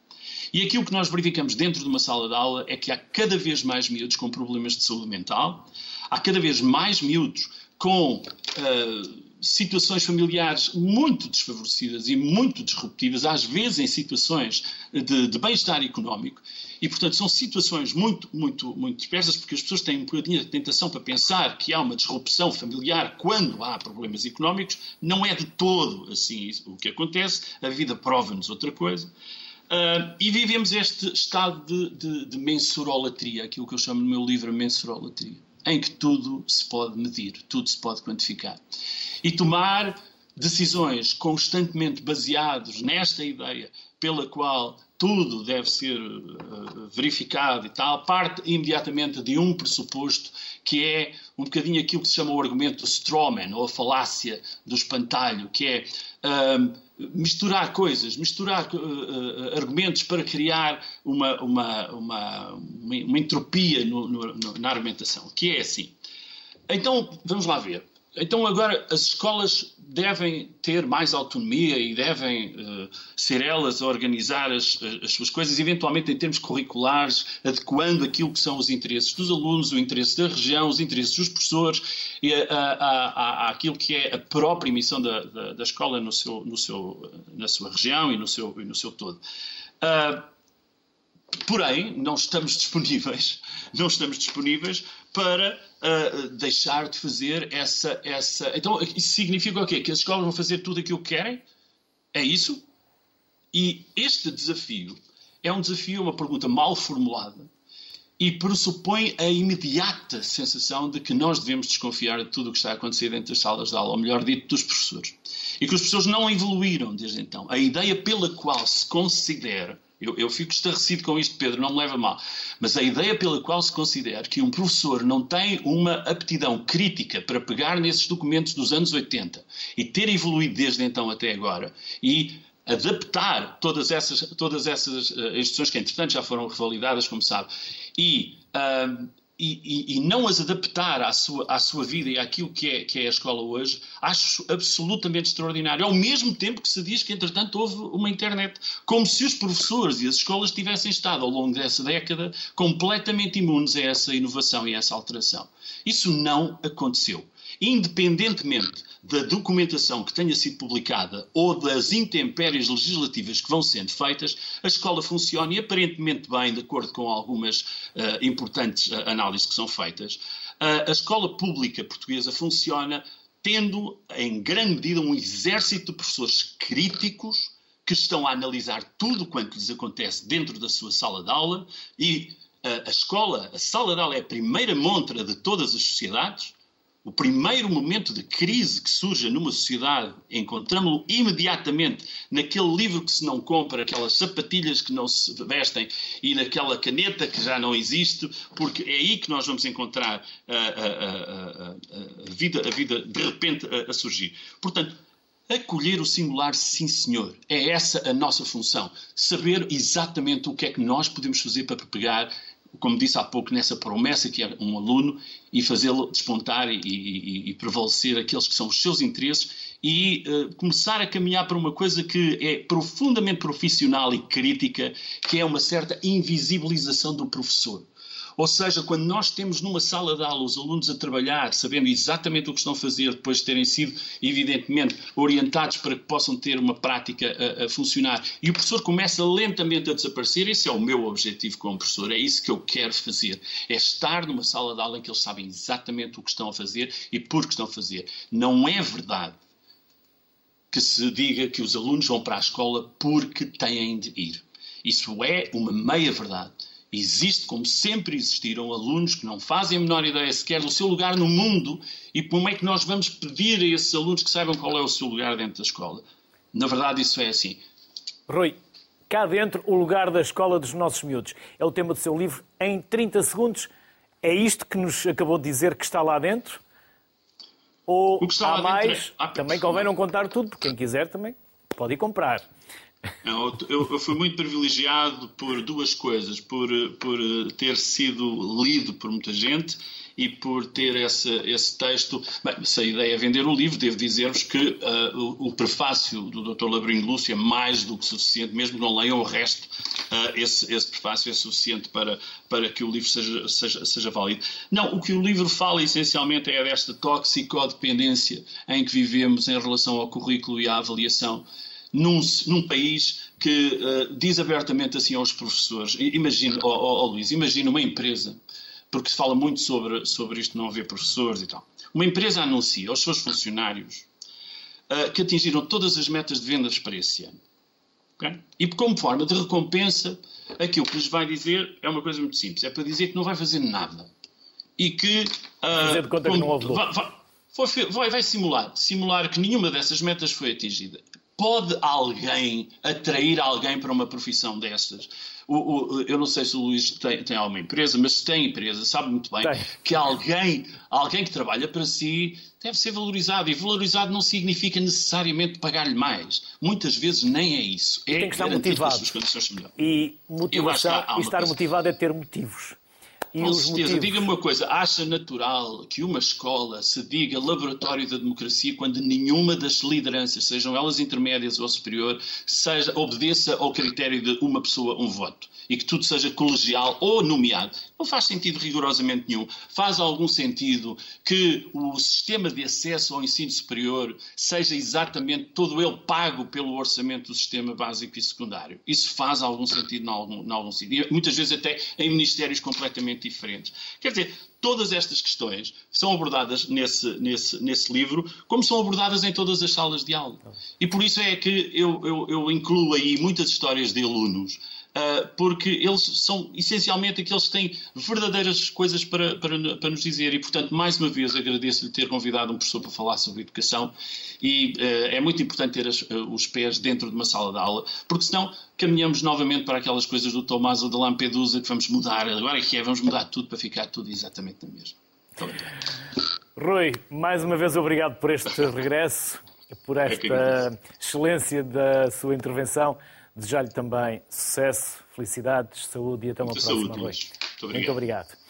E: E aquilo que nós verificamos dentro de uma sala de aula é que há cada vez mais miúdos com problemas de saúde mental, há cada vez mais miúdos com uh, situações familiares muito desfavorecidas e muito disruptivas, às vezes em situações de, de bem-estar económico. E, portanto, são situações muito, muito, muito dispersas, porque as pessoas têm um bocadinho de tentação para pensar que há uma disrupção familiar quando há problemas económicos. Não é de todo assim o que acontece. A vida prova-nos outra coisa. Uh, e vivemos este estado de, de, de mensurolatria, aquilo que eu chamo no meu livro mensurolatria em que tudo se pode medir, tudo se pode quantificar. E tomar decisões constantemente baseadas nesta ideia pela qual tudo deve ser uh, verificado e tal, parte imediatamente de um pressuposto que é um bocadinho aquilo que se chama o argumento do strawman, ou a falácia do espantalho, que é uh, misturar coisas, misturar uh, argumentos para criar uma, uma, uma, uma entropia no, no, na argumentação, que é assim. Então, vamos lá ver. Então, agora, as escolas devem ter mais autonomia e devem uh, ser elas a organizar as, as, suas coisas, eventualmente em termos curriculares, adequando aquilo que são os interesses dos alunos, o interesse da região, os interesses dos professores, e a, a, a, aquilo que é a própria missão da, da, da escola no seu, no seu, na sua região e no seu, e no seu todo. Uh, porém, não estamos disponíveis, não estamos disponíveis para uh, deixar de fazer essa, essa. Então, isso significa o quê? Que as escolas vão fazer tudo aquilo que querem? É isso? E este desafio é um desafio, uma pergunta mal formulada e pressupõe a imediata sensação de que nós devemos desconfiar de tudo o que está a acontecer dentro das salas de aula, ou melhor dito, dos professores. E que os professores não evoluíram desde então. A ideia pela qual se considera eu, eu, fico estarrecido com isto, Pedro, não me leva mal. Mas a ideia pela qual se considera que um professor não tem uma aptidão crítica para pegar nesses documentos dos anos 80 e ter evoluído desde então até agora e adaptar todas essas, todas essas uh, instruções que, entretanto, já foram revalidadas, como sabe, e uh, e, e, e, não as adaptar à sua, à sua vida e àquilo que é, que é a escola hoje, acho absolutamente extraordinário. Ao mesmo tempo que se diz que, entretanto, houve uma internet. Como se os professores e as escolas tivessem estado, ao longo dessa década, completamente imunes a essa inovação e a essa alteração. Isso não aconteceu. Independentemente da documentação que tenha sido publicada ou das intempéries legislativas que vão sendo feitas, a escola funciona e aparentemente bem, de acordo com algumas uh, importantes uh, análises que são feitas. Uh, a escola pública portuguesa funciona tendo, em grande medida, um exército de professores críticos que estão a analisar tudo quanto lhes acontece dentro da sua sala de aula e a escola, a sala de aula é a primeira montra de todas as sociedades o primeiro momento de crise que surge numa sociedade, encontramos-lo imediatamente naquele livro que se não compra, aquelas sapatilhas que não se vestem e naquela caneta que já não existe, porque é aí que nós vamos encontrar a, a, a, a vida, a vida de repente a, surgir. Portanto, acolher o singular, sim senhor, é essa a nossa função. Saber exatamente o que é que nós podemos fazer para pegar como disse há pouco, nessa promessa que é um aluno e fazê-lo despontar e, e, e, prevalecer aqueles que são os seus interesses e uh, começar a caminhar para uma coisa que é profundamente profissional e crítica, que é uma certa invisibilização do professor. Ou seja, quando nós temos numa sala de aula os alunos a trabalhar, sabendo exatamente o que estão a fazer, depois de terem sido, evidentemente, orientados para que possam ter uma prática a, a funcionar, e o professor começa lentamente a desaparecer, esse é o meu objetivo como professor, é isso que eu quero fazer. É estar numa sala de aula em que eles sabem exatamente o que estão a fazer e por que estão a fazer. Não é verdade que se diga que os alunos vão para a escola porque têm de ir. Isso é uma meia-verdade. Existe, como sempre existiram, alunos que não fazem a menor ideia sequer do seu lugar no mundo e como é que nós vamos pedir a esses alunos que saibam qual é o seu lugar dentro da escola. Na verdade, isso é assim.
A: Rui, cá dentro, o lugar da escola dos nossos miúdos. É o tema do seu livro. Em 30 segundos, é isto que nos acabou de dizer que está lá dentro? Ou há mais? É... Também convém não contar tudo, porque quem quiser também pode ir comprar.
E: Eu, eu, fui muito privilegiado por duas coisas: por, por ter sido lido por muita gente e por ter esse, esse texto. Bem, se a ideia é vender o livro, devo dizer-vos que uh, o, o, prefácio do Dr. Labrinho Lúcio é mais do que suficiente, mesmo que não leiam o resto, uh, esse, esse, prefácio é suficiente para, para que o livro seja, seja, seja válido. Não, o que o livro fala essencialmente é desta toxicodependência em que vivemos em relação ao currículo e à avaliação num, num país que uh, diz abertamente assim aos professores, imagina, oh, oh, Luís, imagina uma empresa, porque se fala muito sobre, sobre isto não haver professores e tal. Uma empresa anuncia aos seus funcionários uh, que atingiram todas as metas de vendas para esse ano. Okay? E como forma de recompensa, aquilo que lhes vai dizer é uma coisa muito simples: é para dizer que não vai fazer nada. E que. Uh,
A: de conta que não houve.
E: Vai, vai, vai simular, simular que nenhuma dessas metas foi atingida. Pode alguém atrair alguém para uma profissão destas? O, o, eu não sei se o Luís tem, tem alguma empresa, mas se tem empresa, sabe muito bem tem. que alguém, alguém que trabalha para si deve ser valorizado. E valorizado não significa necessariamente pagar-lhe mais. Muitas vezes nem é isso. É
A: tem que estar motivado. E motivação, e estar motivado é ter motivos.
E: Com certeza. Diga-me uma coisa: acha natural que uma escola se diga laboratório da democracia quando nenhuma das lideranças, sejam elas intermédias ou superior, seja, obedeça ao critério de uma pessoa, um voto? E que tudo seja colegial ou nomeado. Não faz sentido rigorosamente nenhum. Faz algum sentido que o sistema de acesso ao ensino superior seja exatamente todo ele pago pelo orçamento do sistema básico e secundário. Isso faz algum sentido em algum, em algum sentido. E muitas vezes até em ministérios completamente diferentes. Quer dizer, todas estas questões são abordadas nesse, nesse, nesse livro, como são abordadas em todas as salas de aula. E por isso é que eu, eu, eu incluo aí muitas histórias de alunos porque eles são essencialmente aqueles que têm verdadeiras coisas para, para, para nos dizer. E, portanto, mais uma vez agradeço-lhe ter convidado um professor para falar sobre educação. E uh, é muito importante ter as, uh, os pés dentro de uma sala de aula, porque senão caminhamos novamente para aquelas coisas do Tomás ou da Lampedusa que vamos mudar. Agora é que é, vamos mudar tudo para ficar tudo exatamente na mesma.
A: Rui, mais uma vez obrigado por este regresso, por é esta excelência da sua intervenção. Desejar-lhe também sucesso, felicidades, saúde e até uma
E: Muita
A: próxima
E: saúde,
A: noite.
E: Muito obrigado.
A: Muito obrigado.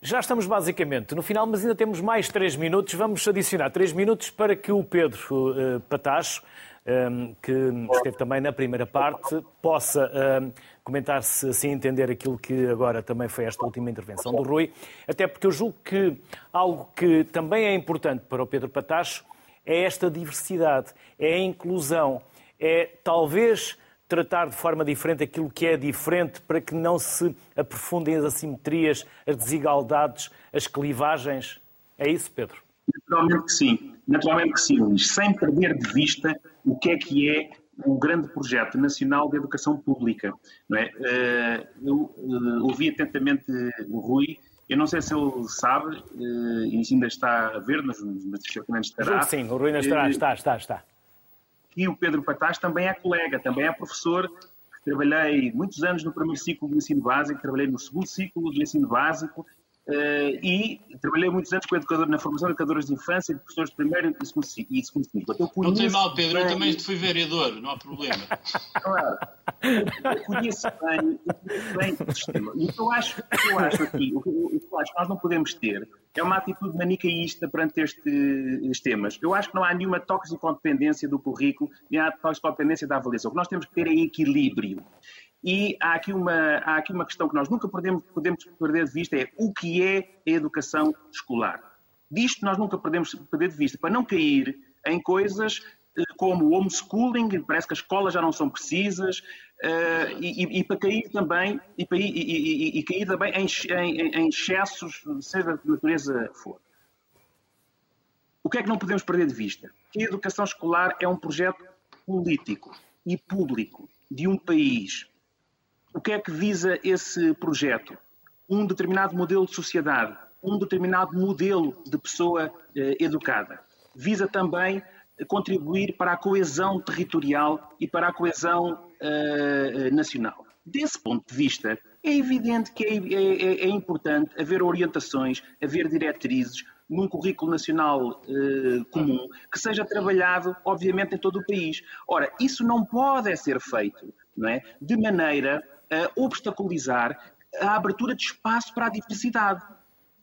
A: Já estamos basicamente no final, mas ainda temos mais três minutos. Vamos adicionar três minutos para que o Pedro uh, Patacho, um, ehm, que esteve também na primeira parte, possa um, ehm, comentar se assim entender aquilo que agora também foi esta última intervenção do Rui. Até porque eu julgo que algo que também é importante para o Pedro Patacho é esta diversidade, é a inclusão, é talvez tratar de forma diferente aquilo que é diferente para que não se aprofundem as assimetrias, as desigualdades, as clivagens? É isso, Pedro?
B: Naturalmente que sim. Naturalmente que sim, Luís. Sem perder de vista o que é que é o grande projeto nacional de educação pública. Não é? Eh, eu eh, ouvi atentamente o Rui. Eu não sei se ele sabe, eh, e ainda está a ver, mas, mas certamente estará.
A: Sim, o Rui ainda estará, está, está, está.
B: E o Pedro Patás também é colega, também é professor. Trabalhei muitos anos no primeiro ciclo do ensino básico, trabalhei no segundo ciclo do ensino básico e trabalhei muitos anos com educador, na formação de educadores de infância, de professores de primeiro e segundo ciclo.
E: Não tem mal, Pedro, bem... eu também fui vereador, não há problema.
B: Claro. Eu conheço bem, eu conheço bem o sistema. E o que eu acho, eu acho aqui, o que eu acho que nós não podemos ter é uma atitude manicaísta perante estes temas. Eu acho que não há nenhuma toxicodependência do currículo, nem há toxicodependência da avaliação. O que nós temos que ter é equilíbrio. E há aqui uma, há aqui uma questão que nós nunca podemos, podemos perder de vista, é o que é a educação escolar. Disto nós nunca podemos perder de vista, para não cair em coisas eh, como o homeschooling, parece que as escolas já não são precisas, uh, e, e, para cair também, e, e, e cair também em, em, em excessos, seja de natureza for. O que é que não podemos perder de vista? Que a educação escolar é um projeto político e público de um país. O que é que visa esse projeto? Um determinado modelo de sociedade, um determinado modelo de pessoa eh, educada. Visa também contribuir para a coesão territorial e para a coesão uh, nacional. Desse ponto de vista, é evidente que é, é, é, importante haver orientações, haver diretrizes num currículo nacional uh, comum que seja trabalhado, obviamente, em todo o país. Ora, isso não pode ser feito não é, de maneira a obstaculizar a abertura de espaço para a diversidade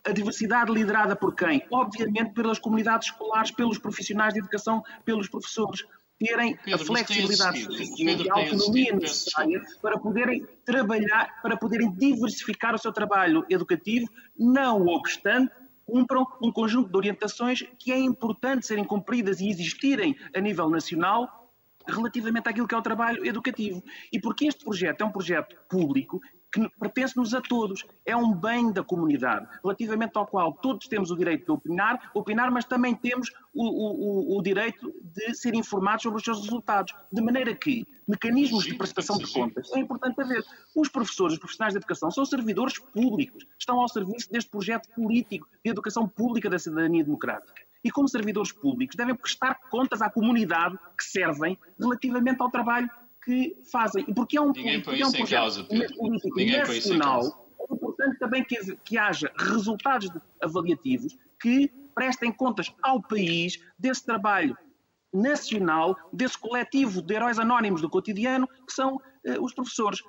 B: a diversidade liderada por quem? Obviamente pelas comunidades escolares, pelos profissionais de educação, pelos professores. Terem Pedro, a flexibilidade suficiente e a autonomia necessária para poderem trabalhar, para poderem diversificar o seu trabalho educativo, não obstante cumpram um conjunto de orientações que é importante serem cumpridas e existirem a nível nacional relativamente àquilo que é o trabalho educativo. E porque este projeto é um projeto público, que pertence-nos a todos. É um bem da comunidade, relativamente ao qual todos temos o direito de opinar, opinar mas também temos o, o, o, direito de ser informados sobre os seus resultados. De maneira que mecanismos de prestação de contas é importante haver. Os professores, os profissionais de educação, são servidores públicos, estão ao serviço deste projeto político de educação pública da cidadania democrática. E, como servidores públicos, devem prestar contas à comunidade que servem relativamente ao trabalho que fazem. E porque é um,
E: Ninguém
B: é um
E: projeto causa, político Ninguém
B: nacional, é importante também que, que haja resultados avaliativos que prestem contas ao país desse trabalho nacional, desse coletivo de heróis anónimos do cotidiano, que são uh, os professores.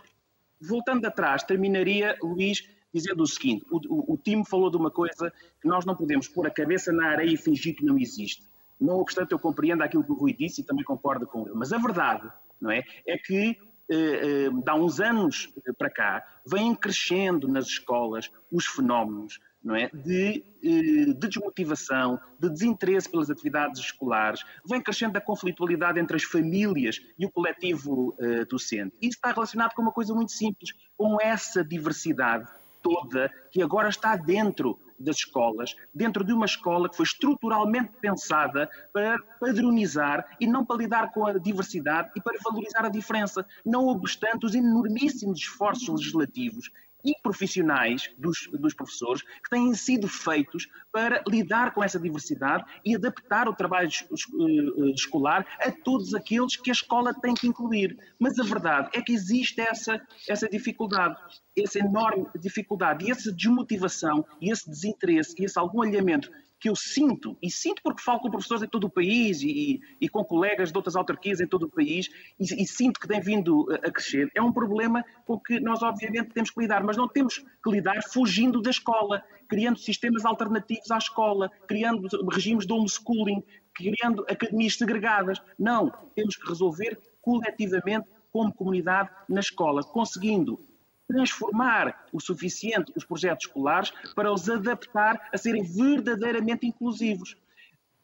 B: Voltando atrás, terminaria, Luís, dizendo o seguinte: o, o, o Timo falou de uma coisa que nós não podemos pôr a cabeça na areia e fingir que não existe. Não obstante, eu compreendo aquilo que o Rui disse e também concordo com ele. Mas a verdade não é? É que eh, eh, há uns anos para cá vêm crescendo nas escolas os fenómenos não é? de, eh, de, desmotivação, de desinteresse pelas atividades escolares, vem crescendo a conflitualidade entre as famílias e o coletivo eh, docente. Isso está relacionado com uma coisa muito simples, com essa diversidade toda que agora está dentro das escolas, dentro de uma escola que foi estruturalmente pensada para padronizar e não para lidar com a diversidade e para valorizar a diferença, não obstante os enormíssimos esforços legislativos e profissionais dos, dos, professores que têm sido feitos para lidar com essa diversidade e adaptar o trabalho eh, escolar a todos aqueles que a escola tem que incluir. Mas a verdade é que existe essa, essa dificuldade, essa enorme dificuldade e essa desmotivação e esse desinteresse e esse algum alhamento que eu sinto, e sinto porque falo com professores em todo o país e, e com colegas de outras autarquias em todo o país, e, e, sinto que tem vindo a crescer, é um problema com que nós obviamente temos que lidar, mas não temos que lidar fugindo da escola, criando sistemas alternativos à escola, criando regimes de homeschooling, criando academias segregadas. Não, temos que resolver coletivamente, como comunidade, na escola, conseguindo transformar o suficiente os projetos escolares para os adaptar a serem verdadeiramente inclusivos.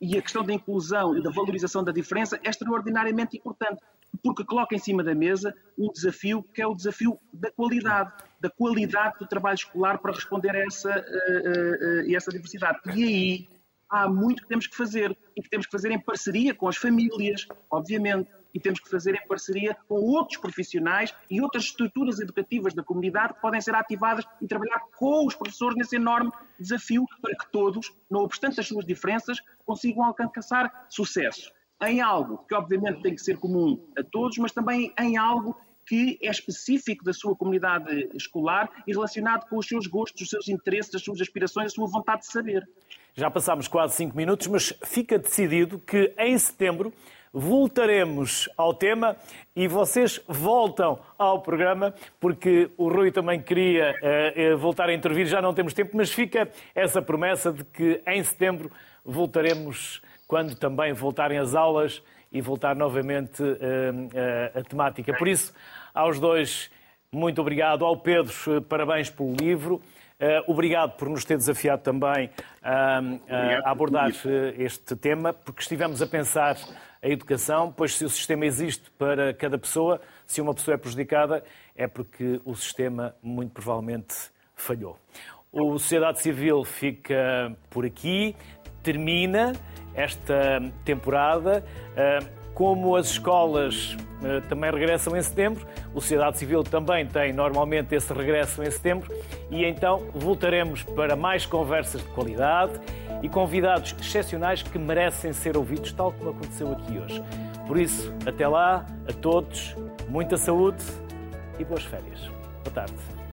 B: E a questão da inclusão e da valorização da diferença é extraordinariamente importante, porque coloca em cima da mesa um desafio que é o desafio da qualidade, da qualidade do trabalho escolar para responder a essa, a, a, a essa diversidade. E aí há muito que temos que fazer, e que temos que fazer em parceria com as famílias, obviamente e temos que fazer em parceria com outros profissionais e outras estruturas educativas da comunidade que podem ser ativadas e trabalhar com os professores nesse enorme desafio para que todos, não obstante as suas diferenças, consigam alcançar sucesso em algo que obviamente tem que ser comum a todos, mas também em algo que é específico da sua comunidade escolar e relacionado com os seus gostos, os seus interesses, as suas aspirações, a sua vontade de saber.
A: Já passámos quase cinco minutos, mas fica decidido que em setembro voltaremos ao tema e vocês voltam ao programa, porque o Rui também queria uh, voltar a intervir, já não temos tempo, mas fica essa promessa de que em setembro voltaremos quando também voltarem as aulas e voltar novamente uh, uh, a temática. Por isso, aos dois, muito obrigado. Ao Pedro, parabéns pelo livro. Uh, obrigado por nos ter desafiado também uh, a abordar este tema, porque estivemos a pensar a educação, pois se o sistema existe para cada pessoa, se uma pessoa é prejudicada, é porque o sistema muito provavelmente falhou. O Sociedade Civil fica por aqui, termina esta temporada. Como as escolas também regressam em setembro, o Sociedade Civil também tem normalmente esse regresso em setembro e então voltaremos para mais conversas de qualidade e convidados excepcionais que merecem ser ouvidos, tal como aconteceu aqui hoje. Por isso, até lá, a todos, muita saúde e boas férias. Boa tarde.